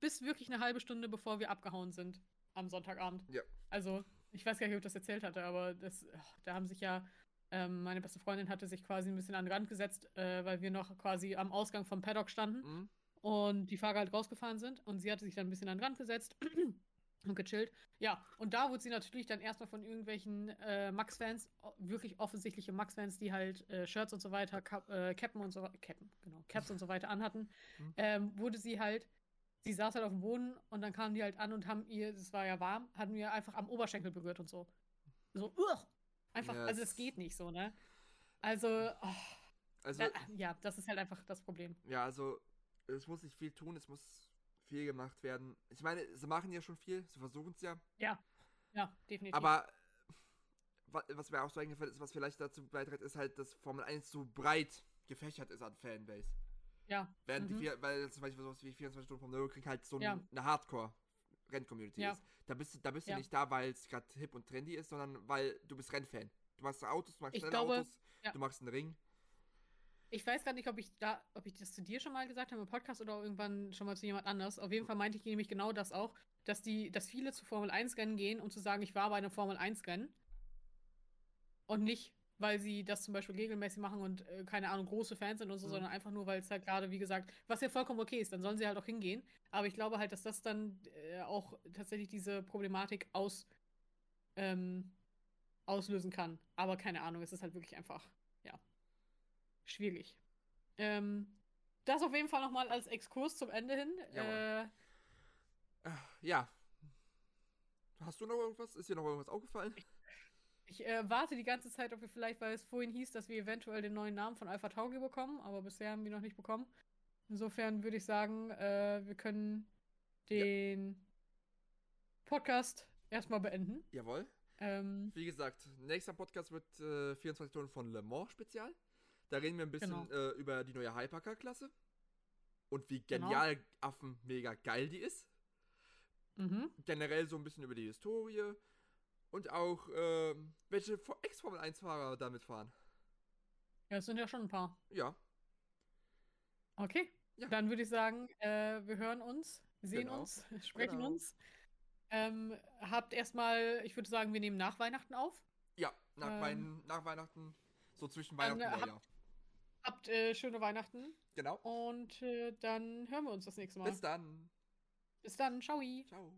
bis wirklich eine halbe Stunde bevor wir abgehauen sind am Sonntagabend. Ja. Also, ich weiß gar nicht, ob ich das erzählt hatte, aber das, ach, da haben sich ja, ähm, meine beste Freundin hatte sich quasi ein bisschen an den Rand gesetzt, äh, weil wir noch quasi am Ausgang vom Paddock standen Mhm. und die Fahrer halt rausgefahren sind und sie hatte sich dann ein bisschen an den Rand gesetzt und gechillt. Ja, und da wurde sie natürlich dann erstmal von irgendwelchen äh, Max-Fans, wirklich offensichtliche Max-Fans, die halt äh, Shirts und so weiter, Cap, äh, Cappen und so Cappen, genau, Caps und so weiter anhatten, Mhm. ähm, wurde sie halt, sie saß halt auf dem Boden und dann kamen die halt an und haben ihr, es war ja warm, hatten wir einfach am Oberschenkel berührt und so. So, uch, einfach, Ja, also es- es geht nicht so, ne? Also, oh, Also, da, ja, das ist halt einfach das Problem. ja, also, es muss nicht viel tun, es muss viel gemacht werden. Ich meine, sie machen ja schon viel, sie versuchen es ja. Ja, ja, definitiv. Aber wa- was mir auch so eingefallen ist, was vielleicht dazu beiträgt, ist halt, dass Formel 1 so breit gefächert ist an Fanbase. Ja. Während die mhm. vier, weil zum Beispiel sowas wie 24 Stunden vom Nürburgring halt so Ja. eine Hardcore-Renn-Community Ja. ist. Da bist, du- da bist du Ja. nicht da, weil es gerade hip und trendy ist, sondern weil du bist Rennfan. Du magst Autos, du Ich schnelle glaube, Autos, du magst einen Ring. Ich weiß gar nicht, ob ich da, ob ich das zu dir schon mal gesagt habe im Podcast oder irgendwann schon mal zu jemand anders. Auf jeden Fall meinte ich nämlich genau das auch, dass die, dass viele zu Formel 1 Rennen gehen, um zu sagen, ich war bei einem Formel 1 Rennen. Und nicht, weil sie das zum Beispiel regelmäßig machen und äh, keine Ahnung, große Fans sind und so, Mhm. sondern einfach nur, weil es halt gerade, wie gesagt, was ja vollkommen okay ist, dann sollen sie halt auch hingehen. Aber ich glaube halt, dass das dann äh, auch tatsächlich diese Problematik aus, ähm, auslösen kann. Aber keine Ahnung, es ist halt wirklich einfach, schwierig. Ähm, das auf jeden Fall nochmal als Exkurs zum Ende hin. Äh, ja. Hast du noch irgendwas? Ist dir noch irgendwas aufgefallen? ich äh, warte die ganze Zeit, ob wir vielleicht, weil es vorhin hieß, dass wir eventuell den neuen Namen von Alpha Tauri bekommen, aber bisher haben wir noch nicht bekommen. Insofern würde ich sagen, äh, wir können den Podcast erstmal beenden. Jawohl. Ähm, Wie gesagt, nächster Podcast wird äh, 24 Stunden von Le Mans Spezial. Da reden wir ein bisschen Genau. äh, über die neue Hypercar-Klasse. Und wie Genau. genial Affen mega geil die ist. mhm. Generell so ein bisschen über die Historie. Und auch, ähm, welche Fo- Ex-Formel-1-Fahrer damit fahren. Ja, es sind ja schon ein paar. Ja, Okay. Ja. Dann würde ich sagen, äh, wir hören uns, sehen Genau. uns, <laughs> sprechen Genau. uns. Ähm, habt erstmal, ich würde sagen, wir nehmen nach Weihnachten auf. ja, nach, Ähm. Wein nach Weihnachten, so zwischen Weihnachten äh, und hab- Neujahr. Habt äh, schöne Weihnachten Genau. und äh, dann hören wir uns das nächste Mal. Bis dann. Bis dann, ciao. Ciao.